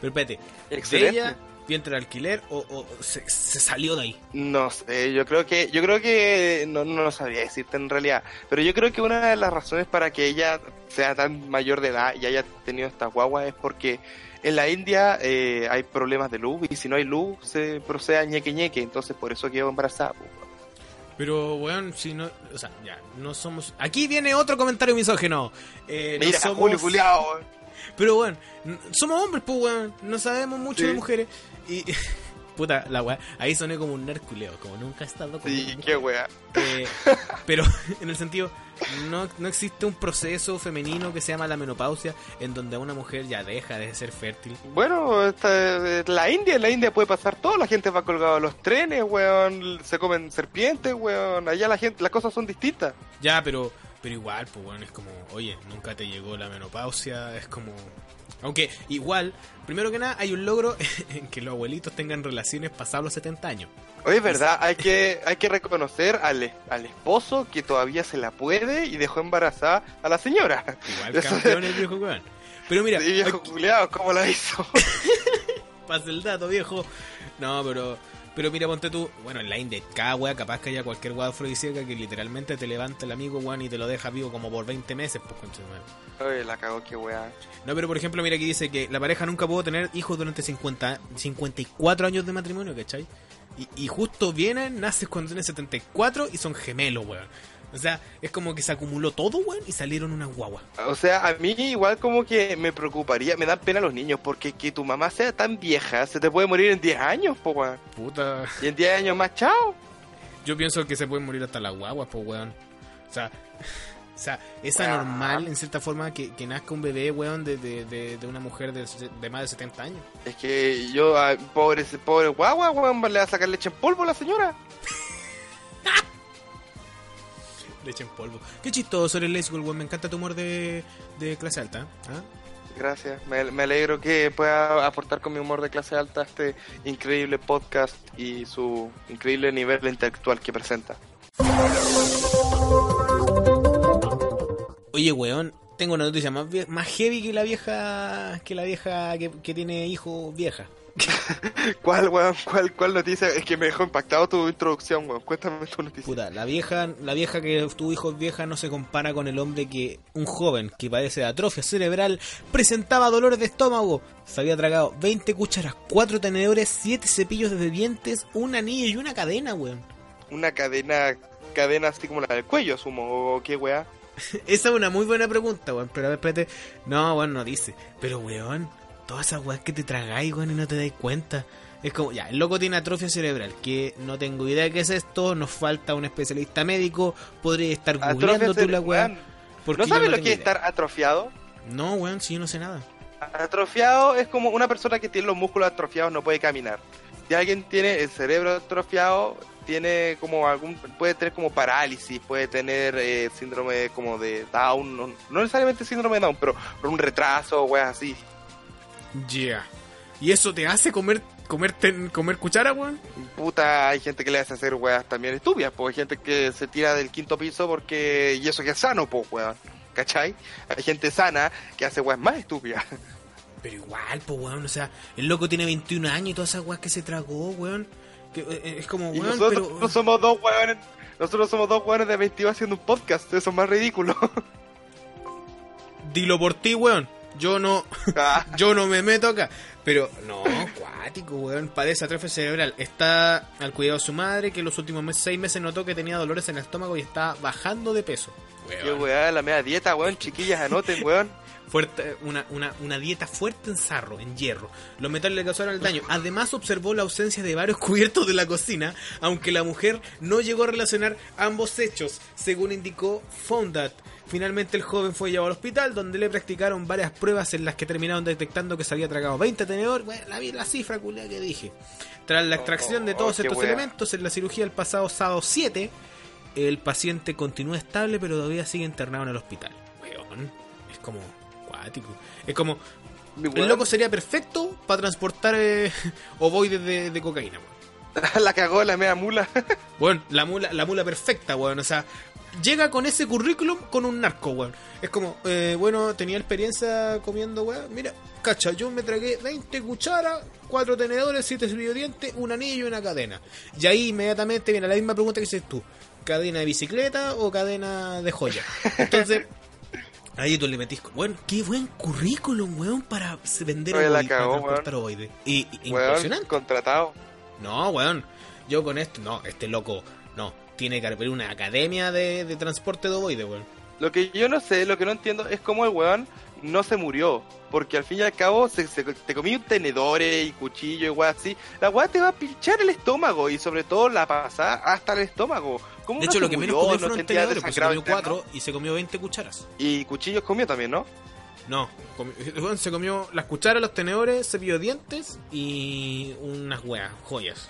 Speaker 1: Pero espérate, ¿de
Speaker 2: Excelente.
Speaker 1: ella vientre de alquiler o, o se, se salió de ahí?
Speaker 2: No sé, yo creo que, yo creo que, no, no lo sabría decirte en realidad, pero yo creo que una de las razones para que ella sea tan mayor de edad y haya tenido esta guagua es porque en la India eh, hay problemas de luz y si no hay luz se procede a ñeque ñeque, entonces por eso quedó embarazada.
Speaker 1: Pero, weón, si no. O sea, ya, no somos. Aquí viene otro comentario misógeno. Eh, no
Speaker 2: Mira,
Speaker 1: somos-
Speaker 2: Julio
Speaker 1: Pero, weón, somos hombres, pues, weón. No sabemos mucho
Speaker 2: Sí.
Speaker 1: de mujeres. Y. [LAUGHS] Puta, la weá. Ahí soné como un nerculeo, como nunca he estado con
Speaker 2: sí, qué wea.
Speaker 1: Eh, [LAUGHS] pero [LAUGHS] en el sentido, no, no existe un proceso femenino que se llama la menopausia en donde una mujer ya deja de ser fértil.
Speaker 2: Bueno, esta, la India, en la India puede pasar todo, la gente va colgada a los trenes, weón, se comen serpientes, weón, allá la gente, las cosas son distintas.
Speaker 1: Ya, pero pero igual, pues bueno, es como, oye, nunca te llegó la menopausia, es como... Aunque igual, primero que nada, hay un logro [LAUGHS] en que los abuelitos tengan relaciones pasados los 70 años.
Speaker 2: Oye, es verdad, hay que, hay que reconocer al, al esposo que todavía se la puede y dejó embarazada a la señora.
Speaker 1: Igual campeón el viejo weón. Pero mira,
Speaker 2: Sí, viejo culiao, ¿cómo la hizo? [LAUGHS]
Speaker 1: pasa el dato, viejo. No, pero pero mira, ponte tú, bueno, en la India, cada wea capaz que haya cualquier wea afrodisíaca que literalmente te levanta el amigo, weón, y te lo deja vivo como por 20 meses, pues concha.
Speaker 2: Oye, la cagó, qué.
Speaker 1: No, pero por ejemplo, mira aquí dice que la pareja nunca pudo tener hijos durante 50, 54 años de matrimonio, ¿cachai? Y, y justo vienen, naces cuando tienes 74 y son gemelos, weón. O sea, es como que se acumuló todo, weón, y salieron unas guaguas.
Speaker 2: O sea, a mí igual como que me preocuparía, me dan pena los niños, porque que tu mamá sea tan vieja, se te puede morir en 10 años, po, weón.
Speaker 1: Puta.
Speaker 2: Y en 10 años más, chao.
Speaker 1: Yo pienso que se pueden morir hasta las guaguas, pues, weón. O sea, o sea es
Speaker 2: Weón.
Speaker 1: anormal, en cierta forma, que, que nazca un bebé, weón, de, de, de, de una mujer de, de más de 70 años.
Speaker 2: Es que yo, a- pobre, pobre guagua, weón, le va a sacar leche en polvo a la señora.
Speaker 1: Leche en polvo. Qué chistoso eres, Leslie, weón. Me encanta tu humor de, de clase alta. ¿ah?
Speaker 2: Gracias, me, me alegro que pueda aportar con mi humor de clase alta este increíble podcast y su increíble nivel intelectual que presenta.
Speaker 1: Oye, weón, tengo una noticia más, más heavy que la vieja que la vieja que, que tiene hijo vieja. [LAUGHS]
Speaker 2: ¿Cuál, weón? ¿Cuál, ¿Cuál noticia? Es que me dejó impactado tu introducción, weón. Cuéntame tu noticia.
Speaker 1: Puta, la vieja, la vieja que tuvo hijos vieja no se compara con el hombre que un joven que padece de atrofia cerebral presentaba dolores de estómago. Se había tragado 20 cucharas, 4 tenedores, 7 cepillos de dientes, un anillo y una cadena, weón.
Speaker 2: Una cadena, cadena así como la del cuello, asumo, o qué weá. [LAUGHS]
Speaker 1: Esa es una muy buena pregunta, weón. Pero a ver, espérate. No, weón, no dice. Pero, weón, todas esas weas que te tragáis, weón, y no te dais cuenta. Es como, ya, el loco tiene atrofia cerebral, que no tengo idea de qué es esto, nos falta un especialista médico, podría estar googleando tú la weá.
Speaker 2: ¿No sabes lo que es estar atrofiado?
Speaker 1: No, weón, si yo no sé nada.
Speaker 2: Atrofiado es como una persona que tiene los músculos atrofiados no puede caminar. Si alguien tiene el cerebro atrofiado, tiene como algún puede tener como parálisis, puede tener eh, síndrome como de Down, no, no necesariamente síndrome de Down, pero, pero un retraso, weas así.
Speaker 1: Yeah. ¿Y eso te hace comer comer, ten- comer cuchara, weón?
Speaker 2: Puta, hay gente que le hace hacer weas también estúpidas, pues hay gente que se tira del quinto piso porque y eso que es sano, pues weón. ¿Cachai? Hay gente sana que hace weas más estúpidas. [LAUGHS]
Speaker 1: Pero igual, pues, weón, o sea, el loco tiene 21 años y todas esas weas que se tragó, weón. Que, eh, es como,
Speaker 2: Y
Speaker 1: weón,
Speaker 2: nosotros
Speaker 1: pero...
Speaker 2: no somos dos weones, nosotros somos dos weones de 22 haciendo un podcast, eso es más ridículo. [LAUGHS]
Speaker 1: Dilo por ti, weón. Yo no...
Speaker 2: Ah, [LAUGHS]
Speaker 1: Yo no me meto acá. Pero, no, cuático, weón. Padece atrofia cerebral. Está al cuidado de su madre, que en los últimos mes- seis meses notó que tenía dolores en el estómago y está bajando de peso.
Speaker 2: Qué weá, la media dieta, weón, chiquillas, anoten, weón. [LAUGHS]
Speaker 1: Fuerte, una, una, una dieta fuerte en sarro, en hierro. Los metales le causaron el daño. Además observó la ausencia de varios [LAUGHS] cubiertos de la cocina, aunque la mujer no llegó a relacionar ambos hechos, según indicó Fondat. Finalmente el joven fue llevado al hospital, donde le practicaron varias pruebas en las que terminaron detectando que se había tragado 20 tenedores. Bueno, la, vi- la cifra culia que dije. Tras la extracción de
Speaker 2: Oh,
Speaker 1: todos estos
Speaker 2: wea.
Speaker 1: elementos en la cirugía el pasado sábado 7, el paciente continúa estable, pero todavía sigue internado en el hospital. Weón, es como cuático. Es como, el loco sería perfecto para transportar eh, [LAUGHS] ovoides de, de cocaína, weón. [LAUGHS]
Speaker 2: la cagó la media mula. [LAUGHS]
Speaker 1: Bueno, la mula, la mula perfecta, weón. O sea, llega con ese currículum con un narco, weón. Es como, eh, bueno, tenía experiencia comiendo, weón. Mira, cacha, yo me tragué 20 cucharas, 4 tenedores, 7 dientes, un anillo y una cadena. Y ahí inmediatamente viene la misma pregunta que dices tú. ¿Cadena de bicicleta o cadena de joya? Entonces, [LAUGHS] ahí tú le metís, bueno, qué buen currículum, weón, para vender
Speaker 2: Oye, la cagó,
Speaker 1: ovoides. Y, y-
Speaker 2: Weón,
Speaker 1: impresionante.
Speaker 2: contratado.
Speaker 1: No, weón. Yo con esto, no, este loco, no. Tiene que haber una academia de, de transporte de ovoide, weón.
Speaker 2: Lo que yo no sé, lo que no entiendo es cómo el weón no se murió. Porque al fin y al cabo se, se- te comí un tenedores y cuchillo y weá así. La weá te va a pinchar el estómago y sobre todo la pasada hasta el estómago. ¿Cómo
Speaker 1: De
Speaker 2: no
Speaker 1: hecho,
Speaker 2: se
Speaker 1: lo que menos
Speaker 2: murió?
Speaker 1: comió
Speaker 2: ¿No
Speaker 1: fueron tenedores, porque se comió? 4 y se comió 20 cucharas.
Speaker 2: Y cuchillos comió también, ¿no?
Speaker 1: No, comió- [LAUGHS] se comió las cucharas, los tenedores, cepillo de dientes y unas weas, joyas.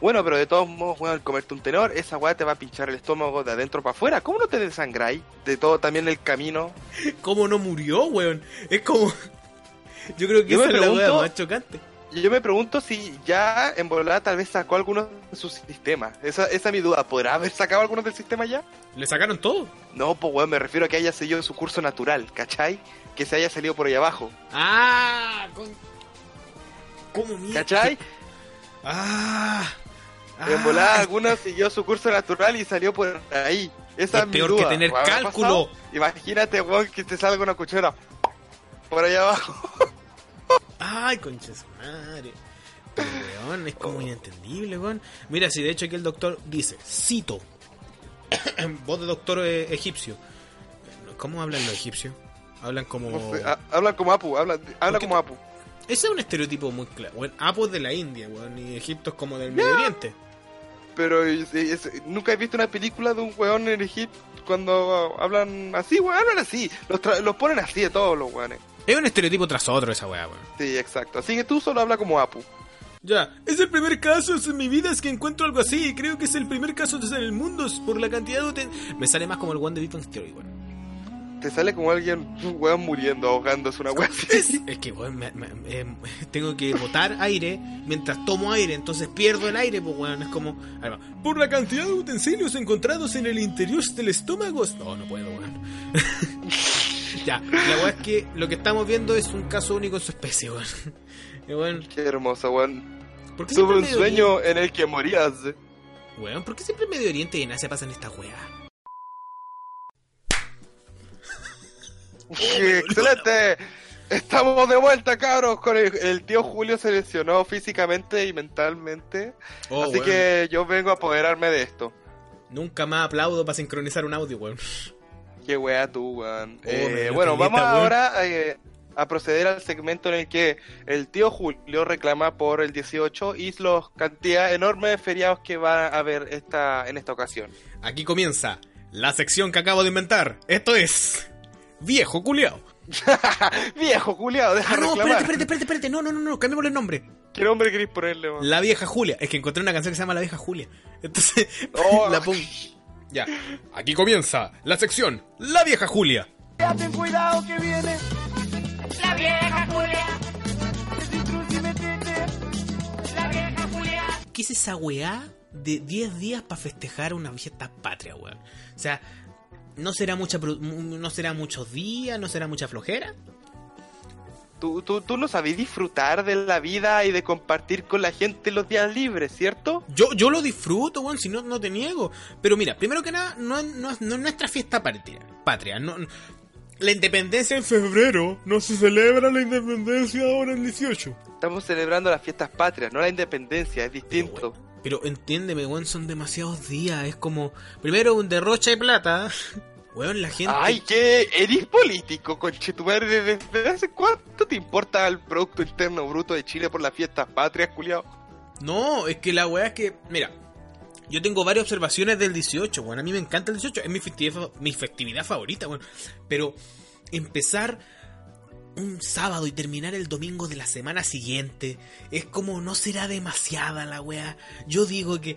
Speaker 2: Bueno, pero de todos modos, weón, al comerte un tenedor, esa weá te va a pinchar el estómago de adentro para afuera. ¿Cómo no te desangráis? De todo también el camino.
Speaker 1: ¿Cómo no murió, weón? Es como... [LAUGHS] Yo creo que
Speaker 2: Yo
Speaker 1: esa es la
Speaker 2: pregunto-
Speaker 1: más chocante.
Speaker 2: Yo me pregunto si ya en volada tal vez sacó algunos de sus sistemas. Esa, esa es mi duda. ¿Podrá haber sacado algunos del sistema ya?
Speaker 1: ¿Le sacaron todo?
Speaker 2: No, pues weón, me refiero a que haya seguido su curso natural, ¿cachai? Que se haya salido por ahí abajo,
Speaker 1: ¡Ah! Con... ¿Cómo mierda?
Speaker 2: ¿cachai?
Speaker 1: ¡Ah!
Speaker 2: En volada
Speaker 1: ah,
Speaker 2: alguno siguió su curso natural y salió por ahí. Esa
Speaker 1: Es
Speaker 2: es, mi
Speaker 1: peor que tener
Speaker 2: ¿Habrá
Speaker 1: cálculo.
Speaker 2: pasado? Imagínate, weón, que te salga una cuchara por ahí abajo.
Speaker 1: Ay, concha su madre. Pero, weón, es como inentendible, weón. Mira, si de hecho aquí el doctor dice, cito, [COUGHS] voz de doctor eh, egipcio. ¿Cómo hablan los egipcios? Hablan como...
Speaker 2: No sé, ha- hablan como Apu, habla, habla
Speaker 1: qué
Speaker 2: como Apu.
Speaker 1: Ese es un estereotipo muy claro. Bueno, Apo es de la India, weón, y Egipto es como del Medio Oriente.
Speaker 2: Pero es- es- nunca he visto una película de un weón en Egipto cuando hablan así, weón, hablan así. Los, tra- los ponen así de todos los weones.
Speaker 1: Es un estereotipo tras otro esa weá, weón.
Speaker 2: Sí, exacto. Así que tú solo habla como Apu.
Speaker 1: Ya, es el primer caso en mi vida es que encuentro algo así. Creo que es el primer caso en el mundo por la cantidad de... Me sale más como el One de Big Theory, weón.
Speaker 2: Te sale como alguien, un weón muriendo, ahogándose una weón así.
Speaker 1: Es que, weón, me- me- eh, tengo que botar aire mientras tomo aire, entonces pierdo el aire, pues, weón, es como... Por la cantidad de utensilios encontrados en el interior del estómago... No, no puedo, weón. [LAUGHS] ya, la weón es que lo que estamos viendo es un caso único en su especie, weón.
Speaker 2: Qué hermoso, weón.
Speaker 1: ¿por qué
Speaker 2: Tuve un sueño en el que morías.
Speaker 1: Weón, ¿por qué siempre en Medio Oriente y en Asia pasan estas weas?
Speaker 2: ¡Excelente! Estamos de vuelta, cabros. Con el, el tío Julio se lesionó físicamente y mentalmente.
Speaker 1: Oh,
Speaker 2: así que yo vengo a apoderarme de esto.
Speaker 1: Nunca más aplaudo para sincronizar un audio, weón.
Speaker 2: Qué wea tú, weón.
Speaker 1: Oh,
Speaker 2: Eh, bueno, vamos
Speaker 1: weón.
Speaker 2: ahora. eh, a proceder al segmento en el que el tío Julio reclama por el 18 y los cantidad enorme de feriados que va a haber esta, en esta ocasión.
Speaker 1: Aquí comienza la sección que acabo de inventar. Esto es. Viejo culiao. [LAUGHS]
Speaker 2: Viejo culiao, deja
Speaker 1: Ah, no,
Speaker 2: reclamar.
Speaker 1: espérate, espérate, espérate, espérate. No, no, no, no, cambiémosle el nombre.
Speaker 2: ¿Qué nombre queréis ponerle? man?
Speaker 1: La vieja Julia. Es que encontré una canción que se llama La vieja Julia. Entonces,
Speaker 2: Oh. [LAUGHS]
Speaker 1: la pongo. Ya. Aquí comienza la sección La vieja Julia.
Speaker 3: Ten cuidado que viene
Speaker 4: La vieja Julia, la vieja Julia.
Speaker 1: ¿Qué es esa weá de 10 días para festejar una fiesta patria, weón? O sea, ¿no será, mucha, ¿no será muchos días? ¿No será mucha flojera?
Speaker 2: Tú, tú, tú no sabés disfrutar de la vida y de compartir con la gente los días libres, ¿cierto?
Speaker 1: Yo, yo lo disfruto, weón, si no, no te niego. Pero mira, primero que nada, no, es- no, no es nuestra fiesta patria. patria no, la independencia en febrero. No se celebra la independencia ahora el 18.
Speaker 2: Estamos celebrando las fiestas patrias, no la independencia, es distinto.
Speaker 1: Pero entiéndeme, weón, son demasiados días. Es como, primero un derroche de plata. [LAUGHS] Weón, la gente...
Speaker 2: Ay, que eres político, conchetumare. ¿Desde, desde hace cuánto te importa el Producto Interno Bruto de Chile por las fiestas patrias, culiao?
Speaker 1: No, es que la weá es que, mira, yo tengo varias observaciones del 18, weón. A mí me encanta el 18, es mi festividad, mi festividad favorita, weón. Pero empezar un sábado y terminar el domingo de la semana siguiente es como no será demasiada la weá. Yo digo que,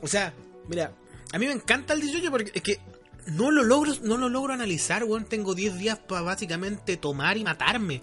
Speaker 1: o sea, mira, a mí me encanta el 18 porque es que no lo logro, no lo logro analizar, weón. Tengo 10 días para básicamente tomar y matarme.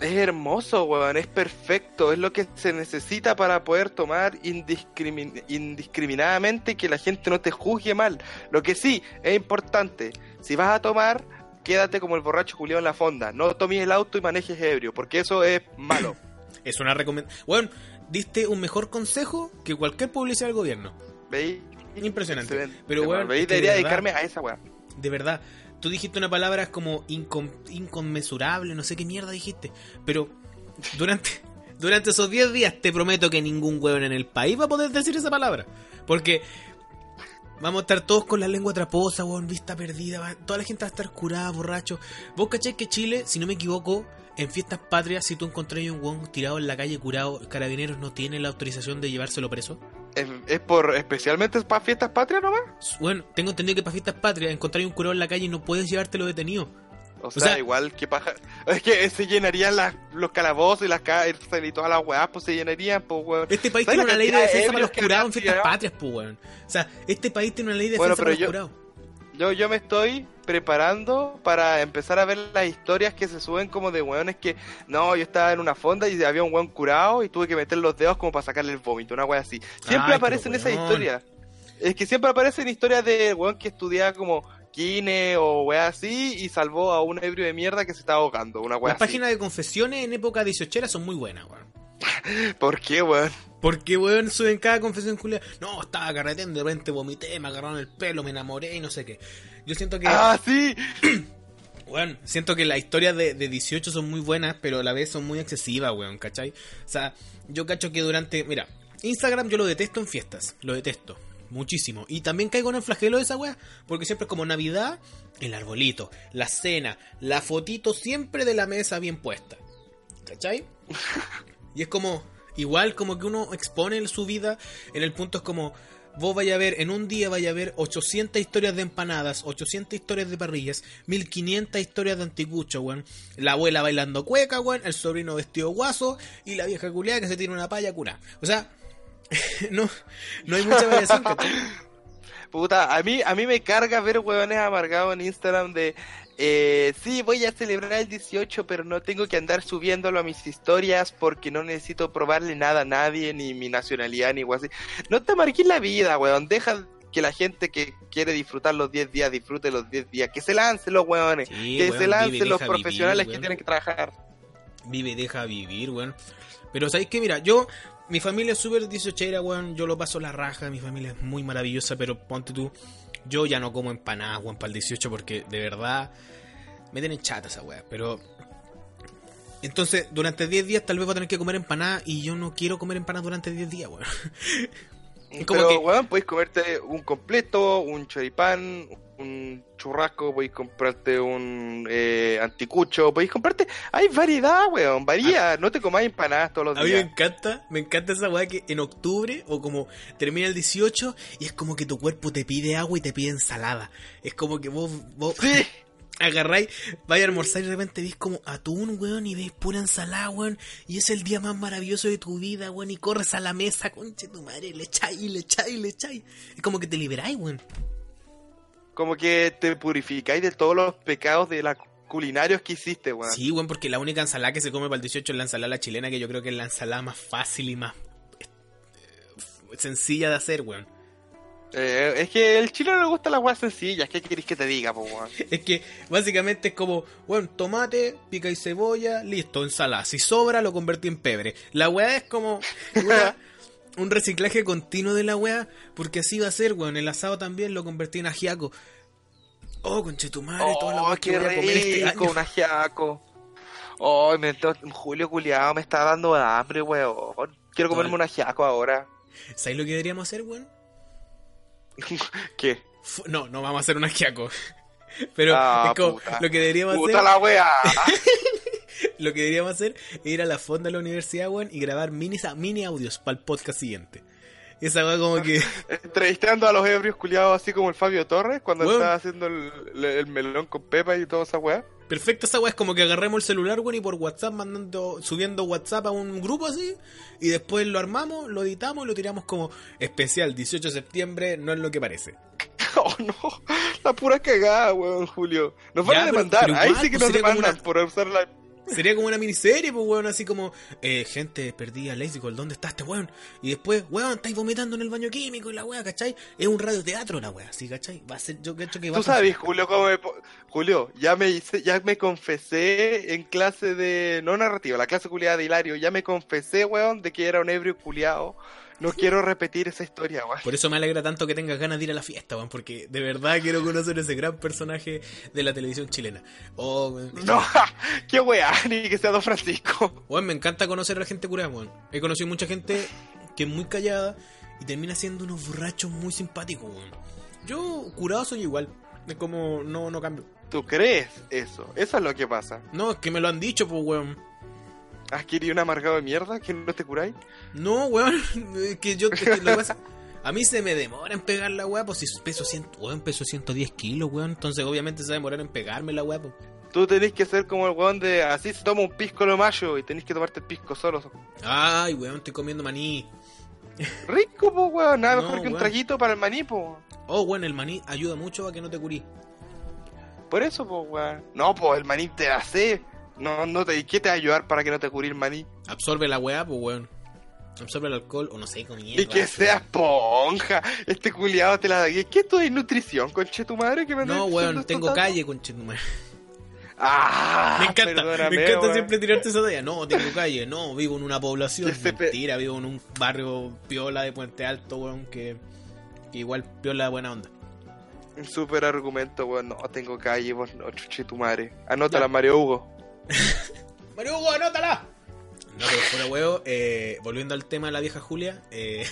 Speaker 2: Es hermoso, weón, es perfecto, es lo que se necesita para poder tomar indiscrimin- indiscriminadamente que la gente no te juzgue mal. Lo que sí es importante, si vas a tomar, quédate como el borracho Julián en la fonda, no tomes el auto y manejes ebrio, porque eso es malo. [CLEARS THROAT]
Speaker 1: Es una recomendación. Bueno, diste un mejor consejo que cualquier publicidad del gobierno.
Speaker 2: ¿Veis?
Speaker 1: Impresionante.
Speaker 2: Excelente.
Speaker 1: Pero bueno, es que
Speaker 2: debería
Speaker 1: de
Speaker 2: dedicarme a esa weá.
Speaker 1: De verdad, tú dijiste una palabra como incon- inconmensurable, no sé qué mierda dijiste. Pero [LAUGHS] durante, durante esos 10 días te prometo que ningún hueón en el país va a poder decir esa palabra. Porque vamos a estar todos con la lengua traposa, weón, vista perdida. va- toda la gente va a estar curada, borracho. Vos cacháis que Chile, si no me equivoco, en fiestas patrias, si tú encontrás un hueón tirado en la calle curado, carabineros no tienen la autorización de llevárselo preso.
Speaker 2: Es, es por especialmente para fiestas patrias nomás.
Speaker 1: Bueno, tengo entendido que para fiestas patrias encontrar un curado en la calle y no puedes llevártelo detenido.
Speaker 2: O sea,
Speaker 1: sea-
Speaker 2: igual que paja. [LAUGHS] Es que se llenarían las, los calabozos y las cárceles y todas las weas, pues se llenarían, pues weón.
Speaker 1: Este país
Speaker 2: ¿Sabes
Speaker 1: tiene una ley de defensa para los curados en fiestas patrias, pues, weón. O sea, este país tiene una ley de
Speaker 2: Bueno,
Speaker 1: defensa
Speaker 2: pero
Speaker 1: para los
Speaker 2: yo-
Speaker 1: curados.
Speaker 2: Yo, yo me estoy preparando para empezar a ver las historias que se suben como de weones que, no, yo estaba en una fonda y había un weón curado y tuve que meter los dedos como para sacarle el vómito, una wea así. Siempre
Speaker 1: Ay,
Speaker 2: aparecen esas historias. Es que siempre aparecen historias de weón que estudiaba como o wea así y salvó a un ebrio de mierda que se estaba ahogando, una wea
Speaker 1: Las
Speaker 2: así.
Speaker 1: páginas de confesiones en época 18 son muy buenas, weón. [LAUGHS]
Speaker 2: ¿Por qué, weón?
Speaker 1: Porque, weón, suben cada confesión culia. No, estaba carreteando, de repente vomité, me agarraron el pelo, me enamoré y no sé qué. Yo siento que,
Speaker 2: Ah, sí. [CLEARS THROAT]
Speaker 1: weón, siento que las historias de, de 18 son muy buenas, pero a la vez son muy excesivas, weón, ¿cachai? O sea, yo cacho que durante. Mira, Instagram yo lo detesto en fiestas, lo detesto. Muchísimo. Y también caigo en el flagelo de esa weá, porque siempre es como Navidad, el arbolito, la cena, la fotito siempre de la mesa bien puesta. ¿Cachai? [LAUGHS] Y es como, igual como que uno expone su vida, en el punto es como, vos vaya a ver, en un día vaya a ver 800 historias de empanadas, 800 historias de parrillas, 1500 historias de anticucho, weón. La abuela bailando cueca, weón, el sobrino vestido guaso y la vieja culiada que se tiene una palla cura. O sea, [LAUGHS] no, no hay mucha variación, [LAUGHS] ¿cachai?
Speaker 2: Puta, a mí, a mí me carga ver huevones amargados en Instagram de, eh, sí, voy a celebrar el 18, pero no tengo que andar subiéndolo a mis historias porque no necesito probarle nada a nadie, ni mi nacionalidad, ni algo así. No te marques la vida, weón, deja que la gente que quiere disfrutar los 10 días disfrute los 10 días, que se lancen los huevones,
Speaker 1: Sí,
Speaker 2: que
Speaker 1: weón,
Speaker 2: se lancen
Speaker 1: vive,
Speaker 2: los profesionales
Speaker 1: vivir,
Speaker 2: que tienen que trabajar.
Speaker 1: Vive deja vivir, weón. Pero sabéis que, mira, yo, mi familia es súper 18 weón. Yo lo paso la raja, mi familia es muy maravillosa, pero ponte tú, yo ya no como empanadas, weón, para el 18 porque de verdad me tienen chata esa weá. Pero. Entonces, durante 10 días tal vez voy a tener que comer empanadas y yo no quiero comer empanadas durante 10 días, weón. [LAUGHS] Como
Speaker 2: Pero,
Speaker 1: que-
Speaker 2: weón, puedes comerte un completo, un choripán, un churrasco, podéis comprarte un eh, anticucho, podéis comprarte... Hay variedad, weón, varía. No te comáis empanadas todos los
Speaker 1: A mí me
Speaker 2: días.
Speaker 1: encanta, me encanta esa weá que en octubre o como termina el 18 y es como que tu cuerpo te pide agua y te pide ensalada. Es como que vos, vos
Speaker 2: Sí. [LAUGHS]
Speaker 1: agarráis, vais a almorzar y de repente veis como atún, weón, y veis pura ensalada, weón, y es el día más maravilloso de tu vida, weón, y corres a la mesa, conche tu madre, le echáis, le echáis, le echáis. Es como que te liberáis, weón.
Speaker 2: Como que te purificáis de todos los pecados de la culinarios que hiciste, weón.
Speaker 1: Sí, weón, porque la única ensalada que se come para el 18 es la ensalada la chilena, que yo creo que es la ensalada más fácil y más eh, sencilla de hacer, weón.
Speaker 2: Eh, es que el chino le gusta las weas sencillas. ¿Qué querés que te diga, po, weón? [LAUGHS]
Speaker 1: Es que básicamente es como, bueno, tomate, pica y cebolla, listo, ensalada. Si sobra, lo convertí en pebre. La weá es como [LAUGHS] weá, un reciclaje continuo de la weá, porque así va a ser, weón. El asado también lo convertí en ajiaco. Oh, conchetumare, toda la
Speaker 2: Oh,
Speaker 1: weá que voy a comer este año.
Speaker 2: un ajiaco. Oh, me Julio culiado me está dando hambre, weón. Quiero comerme un ajiaco ahora.
Speaker 1: ¿Sabes lo que deberíamos hacer, weón? [LAUGHS]
Speaker 2: ¿Qué?
Speaker 1: No, no vamos a hacer un ajiaco. [LAUGHS] Pero
Speaker 2: Ah,
Speaker 1: es como,
Speaker 2: puta.
Speaker 1: lo que deberíamos
Speaker 2: Puta
Speaker 1: hacer,
Speaker 2: la wea. [LAUGHS] [LAUGHS]
Speaker 1: lo que deberíamos hacer es ir a la fonda de la universidad, weón, y grabar mini, mini audios para el podcast siguiente. Esa weá como que [LAUGHS]
Speaker 2: Entrevistando a los ebrios culiados así como el Fabio Torres cuando
Speaker 1: Weón.
Speaker 2: estaba haciendo el, el- el melón con Pepa y toda esa weá.
Speaker 1: Perfecto, esa weá es como que agarremos el celular, weón, y por WhatsApp mandando, subiendo WhatsApp a un grupo así, y después lo armamos, lo editamos y lo tiramos como especial 18 de septiembre, no es lo que parece. [LAUGHS]
Speaker 2: Oh no, la pura cagada, weón, Julio. Nos van
Speaker 1: Ya,
Speaker 2: a demandar.
Speaker 1: pero
Speaker 2: Ahí
Speaker 1: igual,
Speaker 2: sí que
Speaker 1: pues,
Speaker 2: nos demandan
Speaker 1: una-
Speaker 2: por usar la.
Speaker 1: Sería como una miniserie, pues weón, así como, eh, gente, perdí a Lazy Gold, ¿dónde está este weón? Y después, weón, estáis vomitando en el baño químico y la weá, ¿cachai? Es un radioteatro la weá, ¿sí, cachai? Va a ser, yo cacho que va
Speaker 2: Tú
Speaker 1: a
Speaker 2: sabes, Julio, cómo me. Julio, ya me hice, ya me confesé en clase de. No narrativa, la clase culiada de Hilario. Ya me confesé, weón, de que era un ebrio culiado. No quiero repetir esa historia, weón.
Speaker 1: Por eso me alegra tanto que tengas ganas de ir a la fiesta, weón, porque de verdad quiero conocer ese gran personaje de la televisión chilena. Oh, weón.
Speaker 2: No, [LAUGHS] qué weá, ni que sea Don Francisco.
Speaker 1: Weón, me encanta conocer a la gente curada, weón. He conocido mucha gente que es muy callada y termina siendo unos borrachos muy simpáticos, weón. Yo, curado, soy igual. Es como, no, no cambio.
Speaker 2: ¿Tú crees eso? Eso es lo que pasa.
Speaker 1: No, es que me lo han dicho, pues, weón.
Speaker 2: ¿Has querido un amargado de mierda que no te curáis?
Speaker 1: No, weón. [LAUGHS] Que yo, es que lo que pasa- a mí se me demora en pegar la weá, pues si peso 100, weón, peso 110 kilos, weón. Entonces, obviamente, se va a demorar en pegarme la weá, pues.
Speaker 2: Tú tenés que ser como el weón de así se toma un pisco lo mayo y tenés que tomarte el pisco solo.
Speaker 1: Ay, weón, estoy comiendo maní.
Speaker 2: Rico, po, weón. Nada
Speaker 1: No,
Speaker 2: mejor que un traguito para el maní, po.
Speaker 1: Oh, weón, el maní ayuda mucho a que no te curís.
Speaker 2: Por eso, po, weón. No, pues el maní te hace. No, no te, ¿qué te va a ayudar para que no te cure el maní?
Speaker 1: Absorbe la weá, pues, weón. Absorbe el alcohol, o no sé, con mierda.
Speaker 2: Y que sea esponja. Este culiado te la da. ¿Qué esto es nutrición, conche tu madre? Que me
Speaker 1: No, weón, tengo
Speaker 2: tanto?
Speaker 1: calle, conchetumare.
Speaker 2: Ah,
Speaker 1: Me encanta, me encanta
Speaker 2: weón.
Speaker 1: siempre tirarte esa talla. No, tengo calle, no, vivo en una población.
Speaker 2: Ese pe-
Speaker 1: Mentira, vivo en un barrio piola de Puente Alto, weón, que, que igual piola de buena onda.
Speaker 2: Un super argumento, weón. No, tengo calle, vos no, chuche tu madre. Anótala,
Speaker 1: Ya.
Speaker 2: Mario Hugo.
Speaker 1: Mario Hugo, anótala. No, pero fuera huevo, eh, volviendo al tema de la vieja Julia, eh,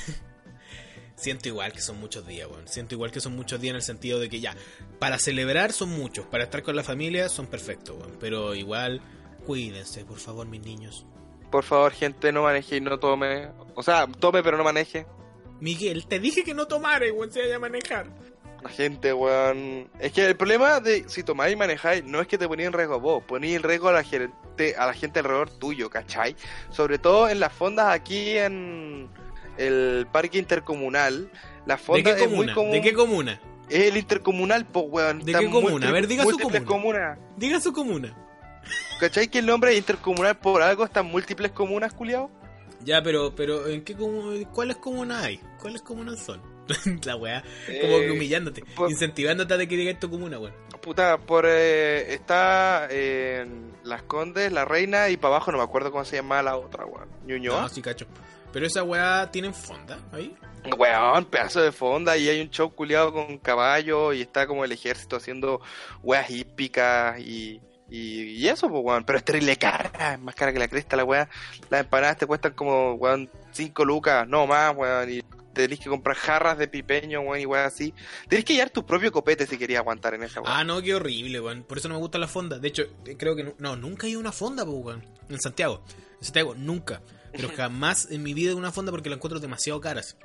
Speaker 1: [LAUGHS] siento igual que son muchos días, weón. Siento igual que son muchos días en el sentido de que ya, para celebrar son muchos, para estar con la familia son perfectos, weón. Pero igual, cuídense, por favor, mis niños.
Speaker 2: Por favor, gente, no maneje y no tome. O sea, tome pero no maneje.
Speaker 1: Miguel, te dije que no tomara, weón, se vaya a manejar.
Speaker 2: La gente, weón. Es que el problema de si tomáis y manejáis no es que te ponéis en riesgo vos, ponéis en riesgo a la gente, a la gente alrededor tuyo, ¿cachai? Sobre todo en las fondas aquí en el parque intercomunal. La
Speaker 1: ¿De
Speaker 2: fonda
Speaker 1: qué
Speaker 2: es muy
Speaker 1: comuna?
Speaker 2: común.
Speaker 1: ¿De qué comuna?
Speaker 2: Es el intercomunal, pues, weón.
Speaker 1: ¿De qué comuna? A ver, diga su
Speaker 2: múltiples comunas.
Speaker 1: Diga su comuna.
Speaker 2: ¿Cachai que el nombre es intercomunal por algo están múltiples comunas, culiao?
Speaker 1: Ya, pero, pero, ¿en qué ¿cuáles comunas hay? ¿Cuáles comunas son? [LAUGHS] la weá, como que
Speaker 2: Eh,
Speaker 1: humillándote,
Speaker 2: por-
Speaker 1: incentivándote a de que digas tu comuna, weón.
Speaker 2: Puta, por eh, está en Las Condes, La Reina y para abajo no me acuerdo cómo se llama la otra, weón. Ñuñoa.
Speaker 1: No, sí, cacho. Pero esa weá tienen fonda ahí.
Speaker 2: Weón, pedazo de fonda y hay un show culiado con caballo y está como el ejército haciendo weas hípicas y, y, y eso, pues weón. Pero es terrible cara, es más cara que la cresta la wea. Las empanadas te cuestan como, weón, 5 lucas, no más, weón. Y tenés que comprar jarras de pipeño, weón, y weón así. Tenés que llevar tu propio copete si querías aguantar en esa weón.
Speaker 1: Ah, no, qué horrible, weón. Por eso no me gustan las fondas. De hecho, eh, creo que no, no, nunca he ido a una fonda, weón. En Santiago. En Santiago, nunca. Pero [LAUGHS] jamás en mi vida he ido a una fonda porque la encuentro demasiado caras.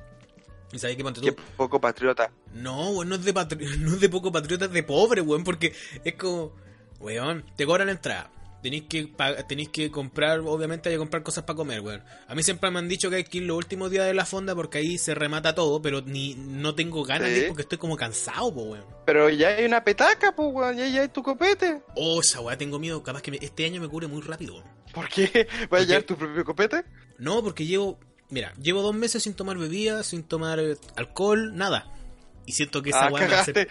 Speaker 1: ¿Y sabes qué ponte tú?
Speaker 2: Qué poco patriota.
Speaker 1: No, weón, no es de patri- [LAUGHS] no es de poco patriota, es de pobre, weón, porque es como, weón, te cobran la entrada. Tenéis que tenéis que comprar, obviamente hay que comprar cosas para comer, weón. A mí siempre me han dicho que hay que ir los últimos días de la fonda porque ahí se remata todo, pero ni no tengo ganas de
Speaker 2: Sí.
Speaker 1: ir porque estoy como cansado, po, weón.
Speaker 2: Pero ya hay una petaca, pues, weón, ya, ya hay tu copete.
Speaker 1: Oh, esa weá, tengo miedo, capaz que me- este año me cure muy rápido, weón.
Speaker 2: ¿Por qué? ¿Vas a llevar tu propio copete?
Speaker 1: No, porque llevo, mira, llevo dos meses sin tomar bebidas, sin tomar eh, alcohol, nada. Y siento que esa
Speaker 2: Ah,
Speaker 1: weá me hace...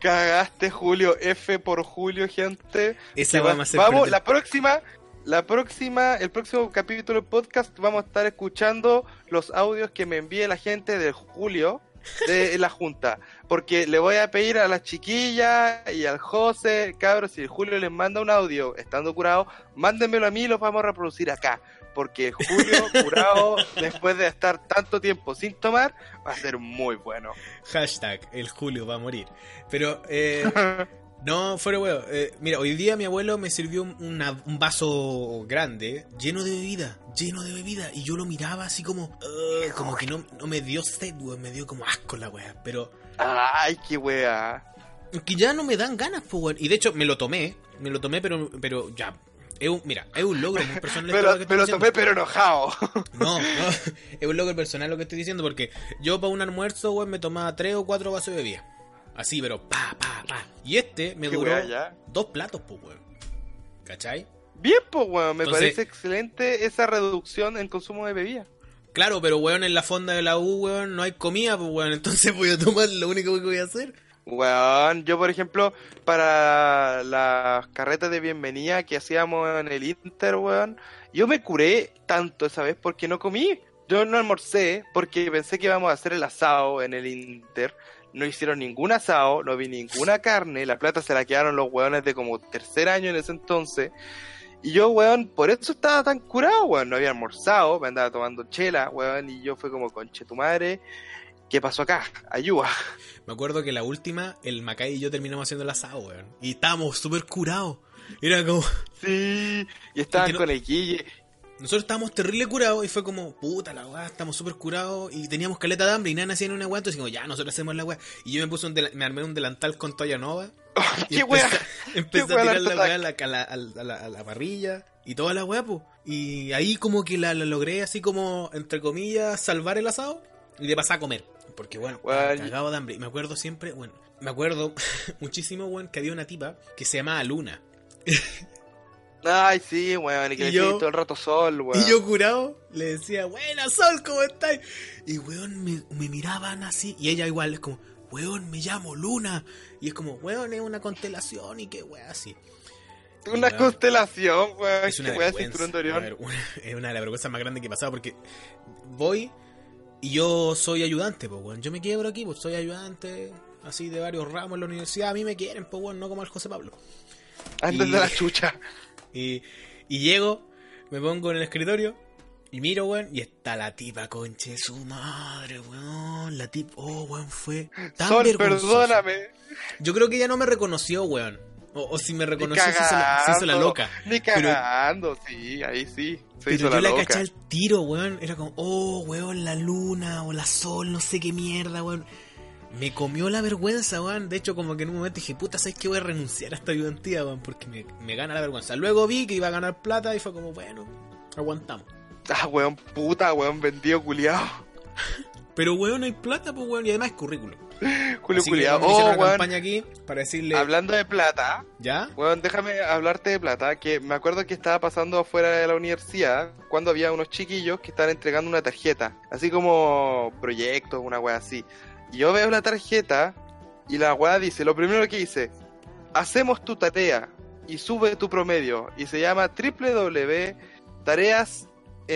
Speaker 2: cagaste. Julio. F por Julio, gente.
Speaker 1: Esa
Speaker 2: va- Vamos,
Speaker 1: perder-
Speaker 2: la próxima, la próxima, el próximo capítulo del podcast vamos a estar escuchando los audios que me envíe la gente de Julio de [LAUGHS] la junta. Porque le voy a pedir a las chiquillas y al José, cabros, si el Julio les manda un audio estando curado, mándenmelo a mí y lo vamos a reproducir acá. Porque Julio curado, después de estar tanto tiempo sin tomar, va a ser muy bueno.
Speaker 1: Hashtag, el Julio va a morir. Pero, eh, [LAUGHS] no, fuera huevo. Eh, mira, hoy día mi abuelo me sirvió un, una- un vaso grande, lleno de bebida, lleno de bebida. Y yo lo miraba así como, como que no, no me dio sed, weón, me dio como asco la wea. Pero,
Speaker 2: Ay, qué wea.
Speaker 1: que ya no me dan ganas, pues, weón. Y de hecho, me lo tomé, me lo tomé, pero, pero ya. Es un, mira, es un logro muy personal.
Speaker 2: Pero,
Speaker 1: que
Speaker 2: me lo tomé pero enojado.
Speaker 1: No, no, es un logro personal lo que estoy diciendo porque yo para un almuerzo, weón, me tomaba tres o cuatro vasos de bebida. Así, pero pa, pa, pa. Y este me duró
Speaker 2: wea,
Speaker 1: dos platos, pues, weón. ¿Cachai?
Speaker 2: Bien, pues, weón, me
Speaker 1: Entonces-
Speaker 2: parece excelente esa reducción en consumo de bebida.
Speaker 1: Claro, pero, weón, en la fonda de la U, weón, no hay comida, pues, weón. Entonces voy a tomar lo único que voy a hacer.
Speaker 2: Weón, yo por ejemplo, para las carretas de bienvenida que hacíamos en el Inter, weón, yo me curé tanto esa vez porque no comí. Yo no almorcé porque pensé que íbamos a hacer el asado en el Inter. No hicieron ningún asado, no vi ninguna carne, la plata se la quedaron los weones de como tercer año en ese entonces. Y yo, weón, por eso estaba tan curado, weón. No había almorzado, me andaba tomando chela, weón, y yo fue como, conche tu madre, ¿qué pasó acá? Ayuda.
Speaker 1: Me acuerdo que la última, el Macay y yo terminamos haciendo el asado, weón. Y estábamos súper curados. Era como...
Speaker 2: Sí, y estaban
Speaker 1: no-
Speaker 2: con el Guille.
Speaker 1: Nosotros estábamos terrible curados y fue como, puta la weá, estamos súper curados y teníamos caleta de hambre y nada hacían una weá, entonces como, ya, nosotros hacemos la weá. Y yo me puse un me armé un delantal con toalla nova [LAUGHS] y
Speaker 2: ¡Qué
Speaker 1: empecé,
Speaker 2: wea!
Speaker 1: empecé a tirar
Speaker 2: la
Speaker 1: weá a la, a la- a la- a la parrilla y toda la weá, pues. Y ahí como que la, la logré así como, entre comillas, salvar el asado y de pasar a comer. Porque bueno, cagado de hambre. Y me acuerdo siempre, bueno, me acuerdo [LAUGHS] muchísimo, weón, que había una tipa que se llamaba Luna.
Speaker 2: Ay, sí, weón, y que
Speaker 1: Y
Speaker 2: le
Speaker 1: yo-
Speaker 2: todo el rato sol, weón.
Speaker 1: Y yo curado le decía, buena Sol, ¿cómo estás? Y weón, me, me miraban así. Y ella igual es como, weón, me llamo Luna. Y es como, weón, es una constelación y qué weón así.
Speaker 2: Una
Speaker 1: weón,
Speaker 2: constelación, weón.
Speaker 1: Es una vergüenza. ver, es una de las vergüenzas más grandes que he pasado porque voy y yo soy ayudante, pues weón. Yo me quiebro aquí, pues soy ayudante así de varios ramos en la universidad. A mí me quieren, pues weón, no como al José Pablo.
Speaker 2: Andan
Speaker 1: y-
Speaker 2: de la chucha.
Speaker 1: Y, y llego, me pongo en el escritorio y miro, weón, y está la tipa, conche su madre, weón. La tipa, oh, weón, fue tan
Speaker 2: Sol,
Speaker 1: vergonzosa.
Speaker 2: perdóname.
Speaker 1: Yo creo que ella no me reconoció, weón. O, o si me reconoció, se hizo, la, se hizo la
Speaker 2: cagando,
Speaker 1: loca.
Speaker 2: Ni
Speaker 1: Pero-
Speaker 2: cagando, sí, ahí sí. Se
Speaker 1: Pero
Speaker 2: hizo
Speaker 1: yo
Speaker 2: la
Speaker 1: la
Speaker 2: loca.
Speaker 1: caché al tiro, weón. Era como, oh, weón, la luna o la sol, no sé qué mierda, weón. Me comió la vergüenza, weón. De hecho, como que en un momento dije, puta, ¿sabes qué? Voy a renunciar a esta ayudantía, weón, porque me, me gana la vergüenza. Luego vi que iba a ganar plata y fue como, bueno, aguantamos. [LAUGHS]
Speaker 2: Ah, weón, puta, weón, vendido culiao.
Speaker 1: Pero, weón, hay plata, pues, weón, y además es currículum. [LAUGHS]
Speaker 2: Julio
Speaker 1: iniciar
Speaker 2: Oh,
Speaker 1: una
Speaker 2: weón,
Speaker 1: campaña aquí para decirle,
Speaker 2: hablando de plata,
Speaker 1: ¿ya?
Speaker 2: Weón, déjame hablarte de plata, que me acuerdo que estaba pasando afuera de la universidad cuando había unos chiquillos que estaban entregando una tarjeta, así como proyectos, una wea así. Y yo veo la tarjeta y la wea dice, lo primero que dice, hacemos tu tarea y sube tu promedio y se llama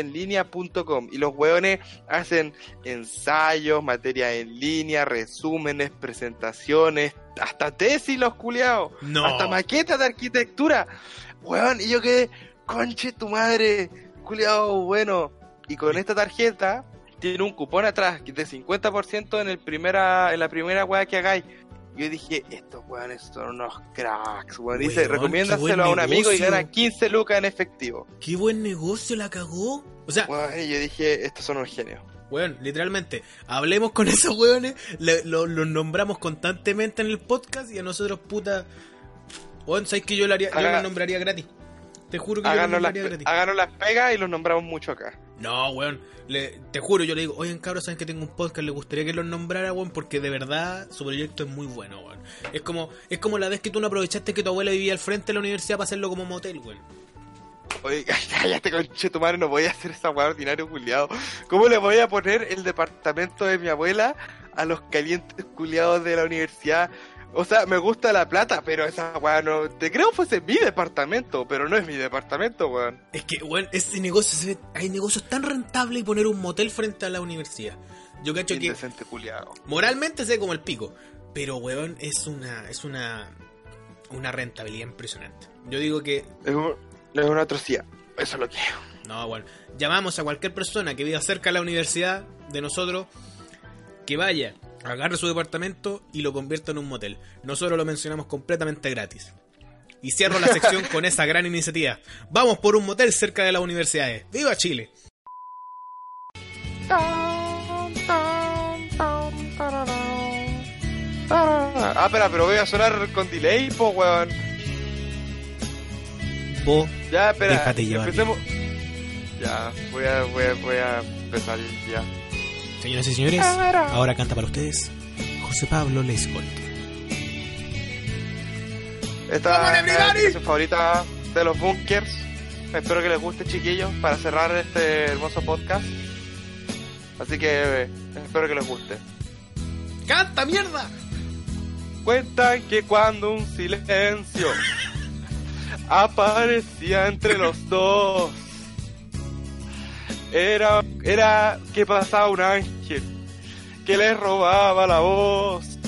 Speaker 2: www.tareasenlinea.com y los weones hacen ensayos, materia en línea, resúmenes, presentaciones, hasta tesis los culiados
Speaker 1: No.
Speaker 2: hasta maquetas de arquitectura. Weón, y yo quedé, conche tu madre, culiao, bueno. Y con esta tarjeta tiene un cupón atrás de 50% en el primera en la primera weá que hagáis. Yo dije, estos weones son unos cracks, weón. Dice, recomiéndaselo a un amigo y gana 15 lucas en efectivo.
Speaker 1: Qué buen negocio la cagó. O sea,
Speaker 2: y yo dije, estos son unos genios.
Speaker 1: weón, literalmente, hablemos con [LAUGHS] esos weones, lo- los nombramos constantemente en el podcast y a nosotros, puta. Weón, ¿sabes que yo lo haría? Yo
Speaker 2: Haga-
Speaker 1: lo nombraría gratis. Te juro que yo
Speaker 2: Háganos las,
Speaker 1: nombraría gratis.
Speaker 2: háganos las pegas y los nombramos mucho acá.
Speaker 1: No, weón. le- te juro, yo le digo, oigan cabros, saben que tengo un podcast, le gustaría que los nombrara, weón, porque de verdad su proyecto es muy bueno, weón. Es como, es como la vez que tú no aprovechaste que tu abuela vivía al frente de la universidad para hacerlo como motel, weón.
Speaker 2: Oye, [LAUGHS] cállate conche tu madre, no voy a hacer esa weá ordinario culiado. ¿Cómo le voy a poner el departamento de mi abuela a los calientes culiados de la universidad? O sea, me gusta la plata, pero esa weá no. Te creo fuese mi departamento, pero no es mi departamento, weón.
Speaker 1: Es que, weón, ese negocio se ve, hay negocios tan rentables y poner un motel frente a la universidad. Yo cacho que
Speaker 2: culiado.
Speaker 1: moralmente sé como el pico, pero weón, es una, es una, una rentabilidad impresionante. Yo digo que
Speaker 2: Es, un- es una atrocidad. Eso es lo que es.
Speaker 1: No, bueno, llamamos a cualquier persona que viva cerca de la universidad de nosotros que vaya, agarre su departamento y lo convierta en un motel. Nosotros lo mencionamos completamente gratis. Y cierro la sección [LAUGHS] con esa gran iniciativa. Vamos por un motel cerca de las universidades. ¡Viva Chile!
Speaker 2: Ah, espera, pero voy a sonar con delay, po, weón.
Speaker 1: Vos,
Speaker 2: Ya, espera.
Speaker 1: Déjate llevar.
Speaker 2: Empecemos. Ya, voy a, voy a, voy a empezar ya.
Speaker 1: Señoras y señores, ahora canta para ustedes José Pablo Lescolt.
Speaker 2: Esta es la canción favorita de los bunkers. Espero que les guste, chiquillos, para cerrar este hermoso podcast. Así que eh, espero que les guste.
Speaker 1: ¡Canta mierda!
Speaker 2: Cuentan que cuando un silencio [LAUGHS] aparecía entre los dos, era, era que pasaba un ángel que les robaba la voz.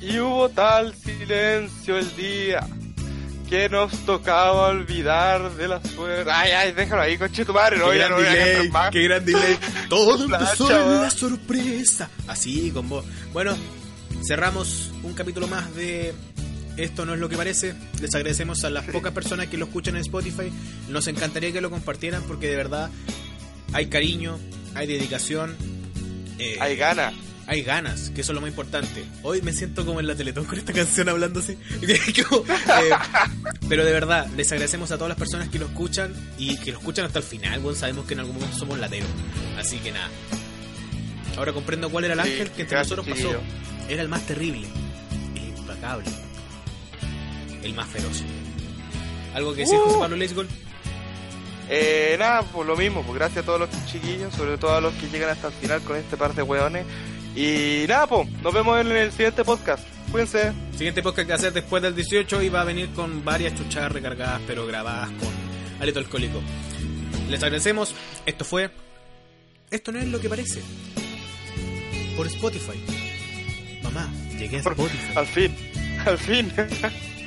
Speaker 2: Y hubo tal silencio el día que nos tocaba olvidar de la suerte. Ay, ay, déjalo ahí, coche tu madre, no,
Speaker 1: ¡Qué
Speaker 2: ya
Speaker 1: gran
Speaker 2: no
Speaker 1: delay!
Speaker 2: más.
Speaker 1: ¡Qué gran delay! Todo [LAUGHS] empezó en la sorpresa. Así, con vos. Bueno, cerramos un capítulo más de Esto no es lo que parece. Les agradecemos a las pocas personas que lo escuchan en Spotify. Nos encantaría que lo compartieran porque de verdad hay cariño, hay dedicación. Eh,
Speaker 2: Hay ganas.
Speaker 1: hay ganas, que eso es lo más importante. Hoy me siento como en la Teletón con esta [LAUGHS] canción hablando así. [LAUGHS] Eh, pero de verdad, les agradecemos a todas las personas que lo escuchan y que lo escuchan hasta el final. Bueno, sabemos que en algún momento somos lateros. Así que nada. Ahora comprendo cuál era el
Speaker 2: Sí,
Speaker 1: ángel que entre nosotros pasó. Era el más terrible, el implacable, el más feroz. ¿Algo que decir,
Speaker 2: Uh.
Speaker 1: José Pablo Leisgol?
Speaker 2: Eh, nada, pues lo mismo, pues gracias a todos los chiquillos, sobre todo a los que llegan hasta el final con este par de hueones. Y nada, pues, nos vemos en el siguiente podcast. Cuídense.
Speaker 1: Siguiente podcast que va a ser después del 18 y va a venir con varias chuchadas recargadas, pero grabadas con alito alcohólico. Les agradecemos. Esto fue. Esto no es lo que parece. Por Spotify. Mamá, llegué a
Speaker 2: Por-
Speaker 1: Spotify.
Speaker 2: Al fin, al fin. [LAUGHS]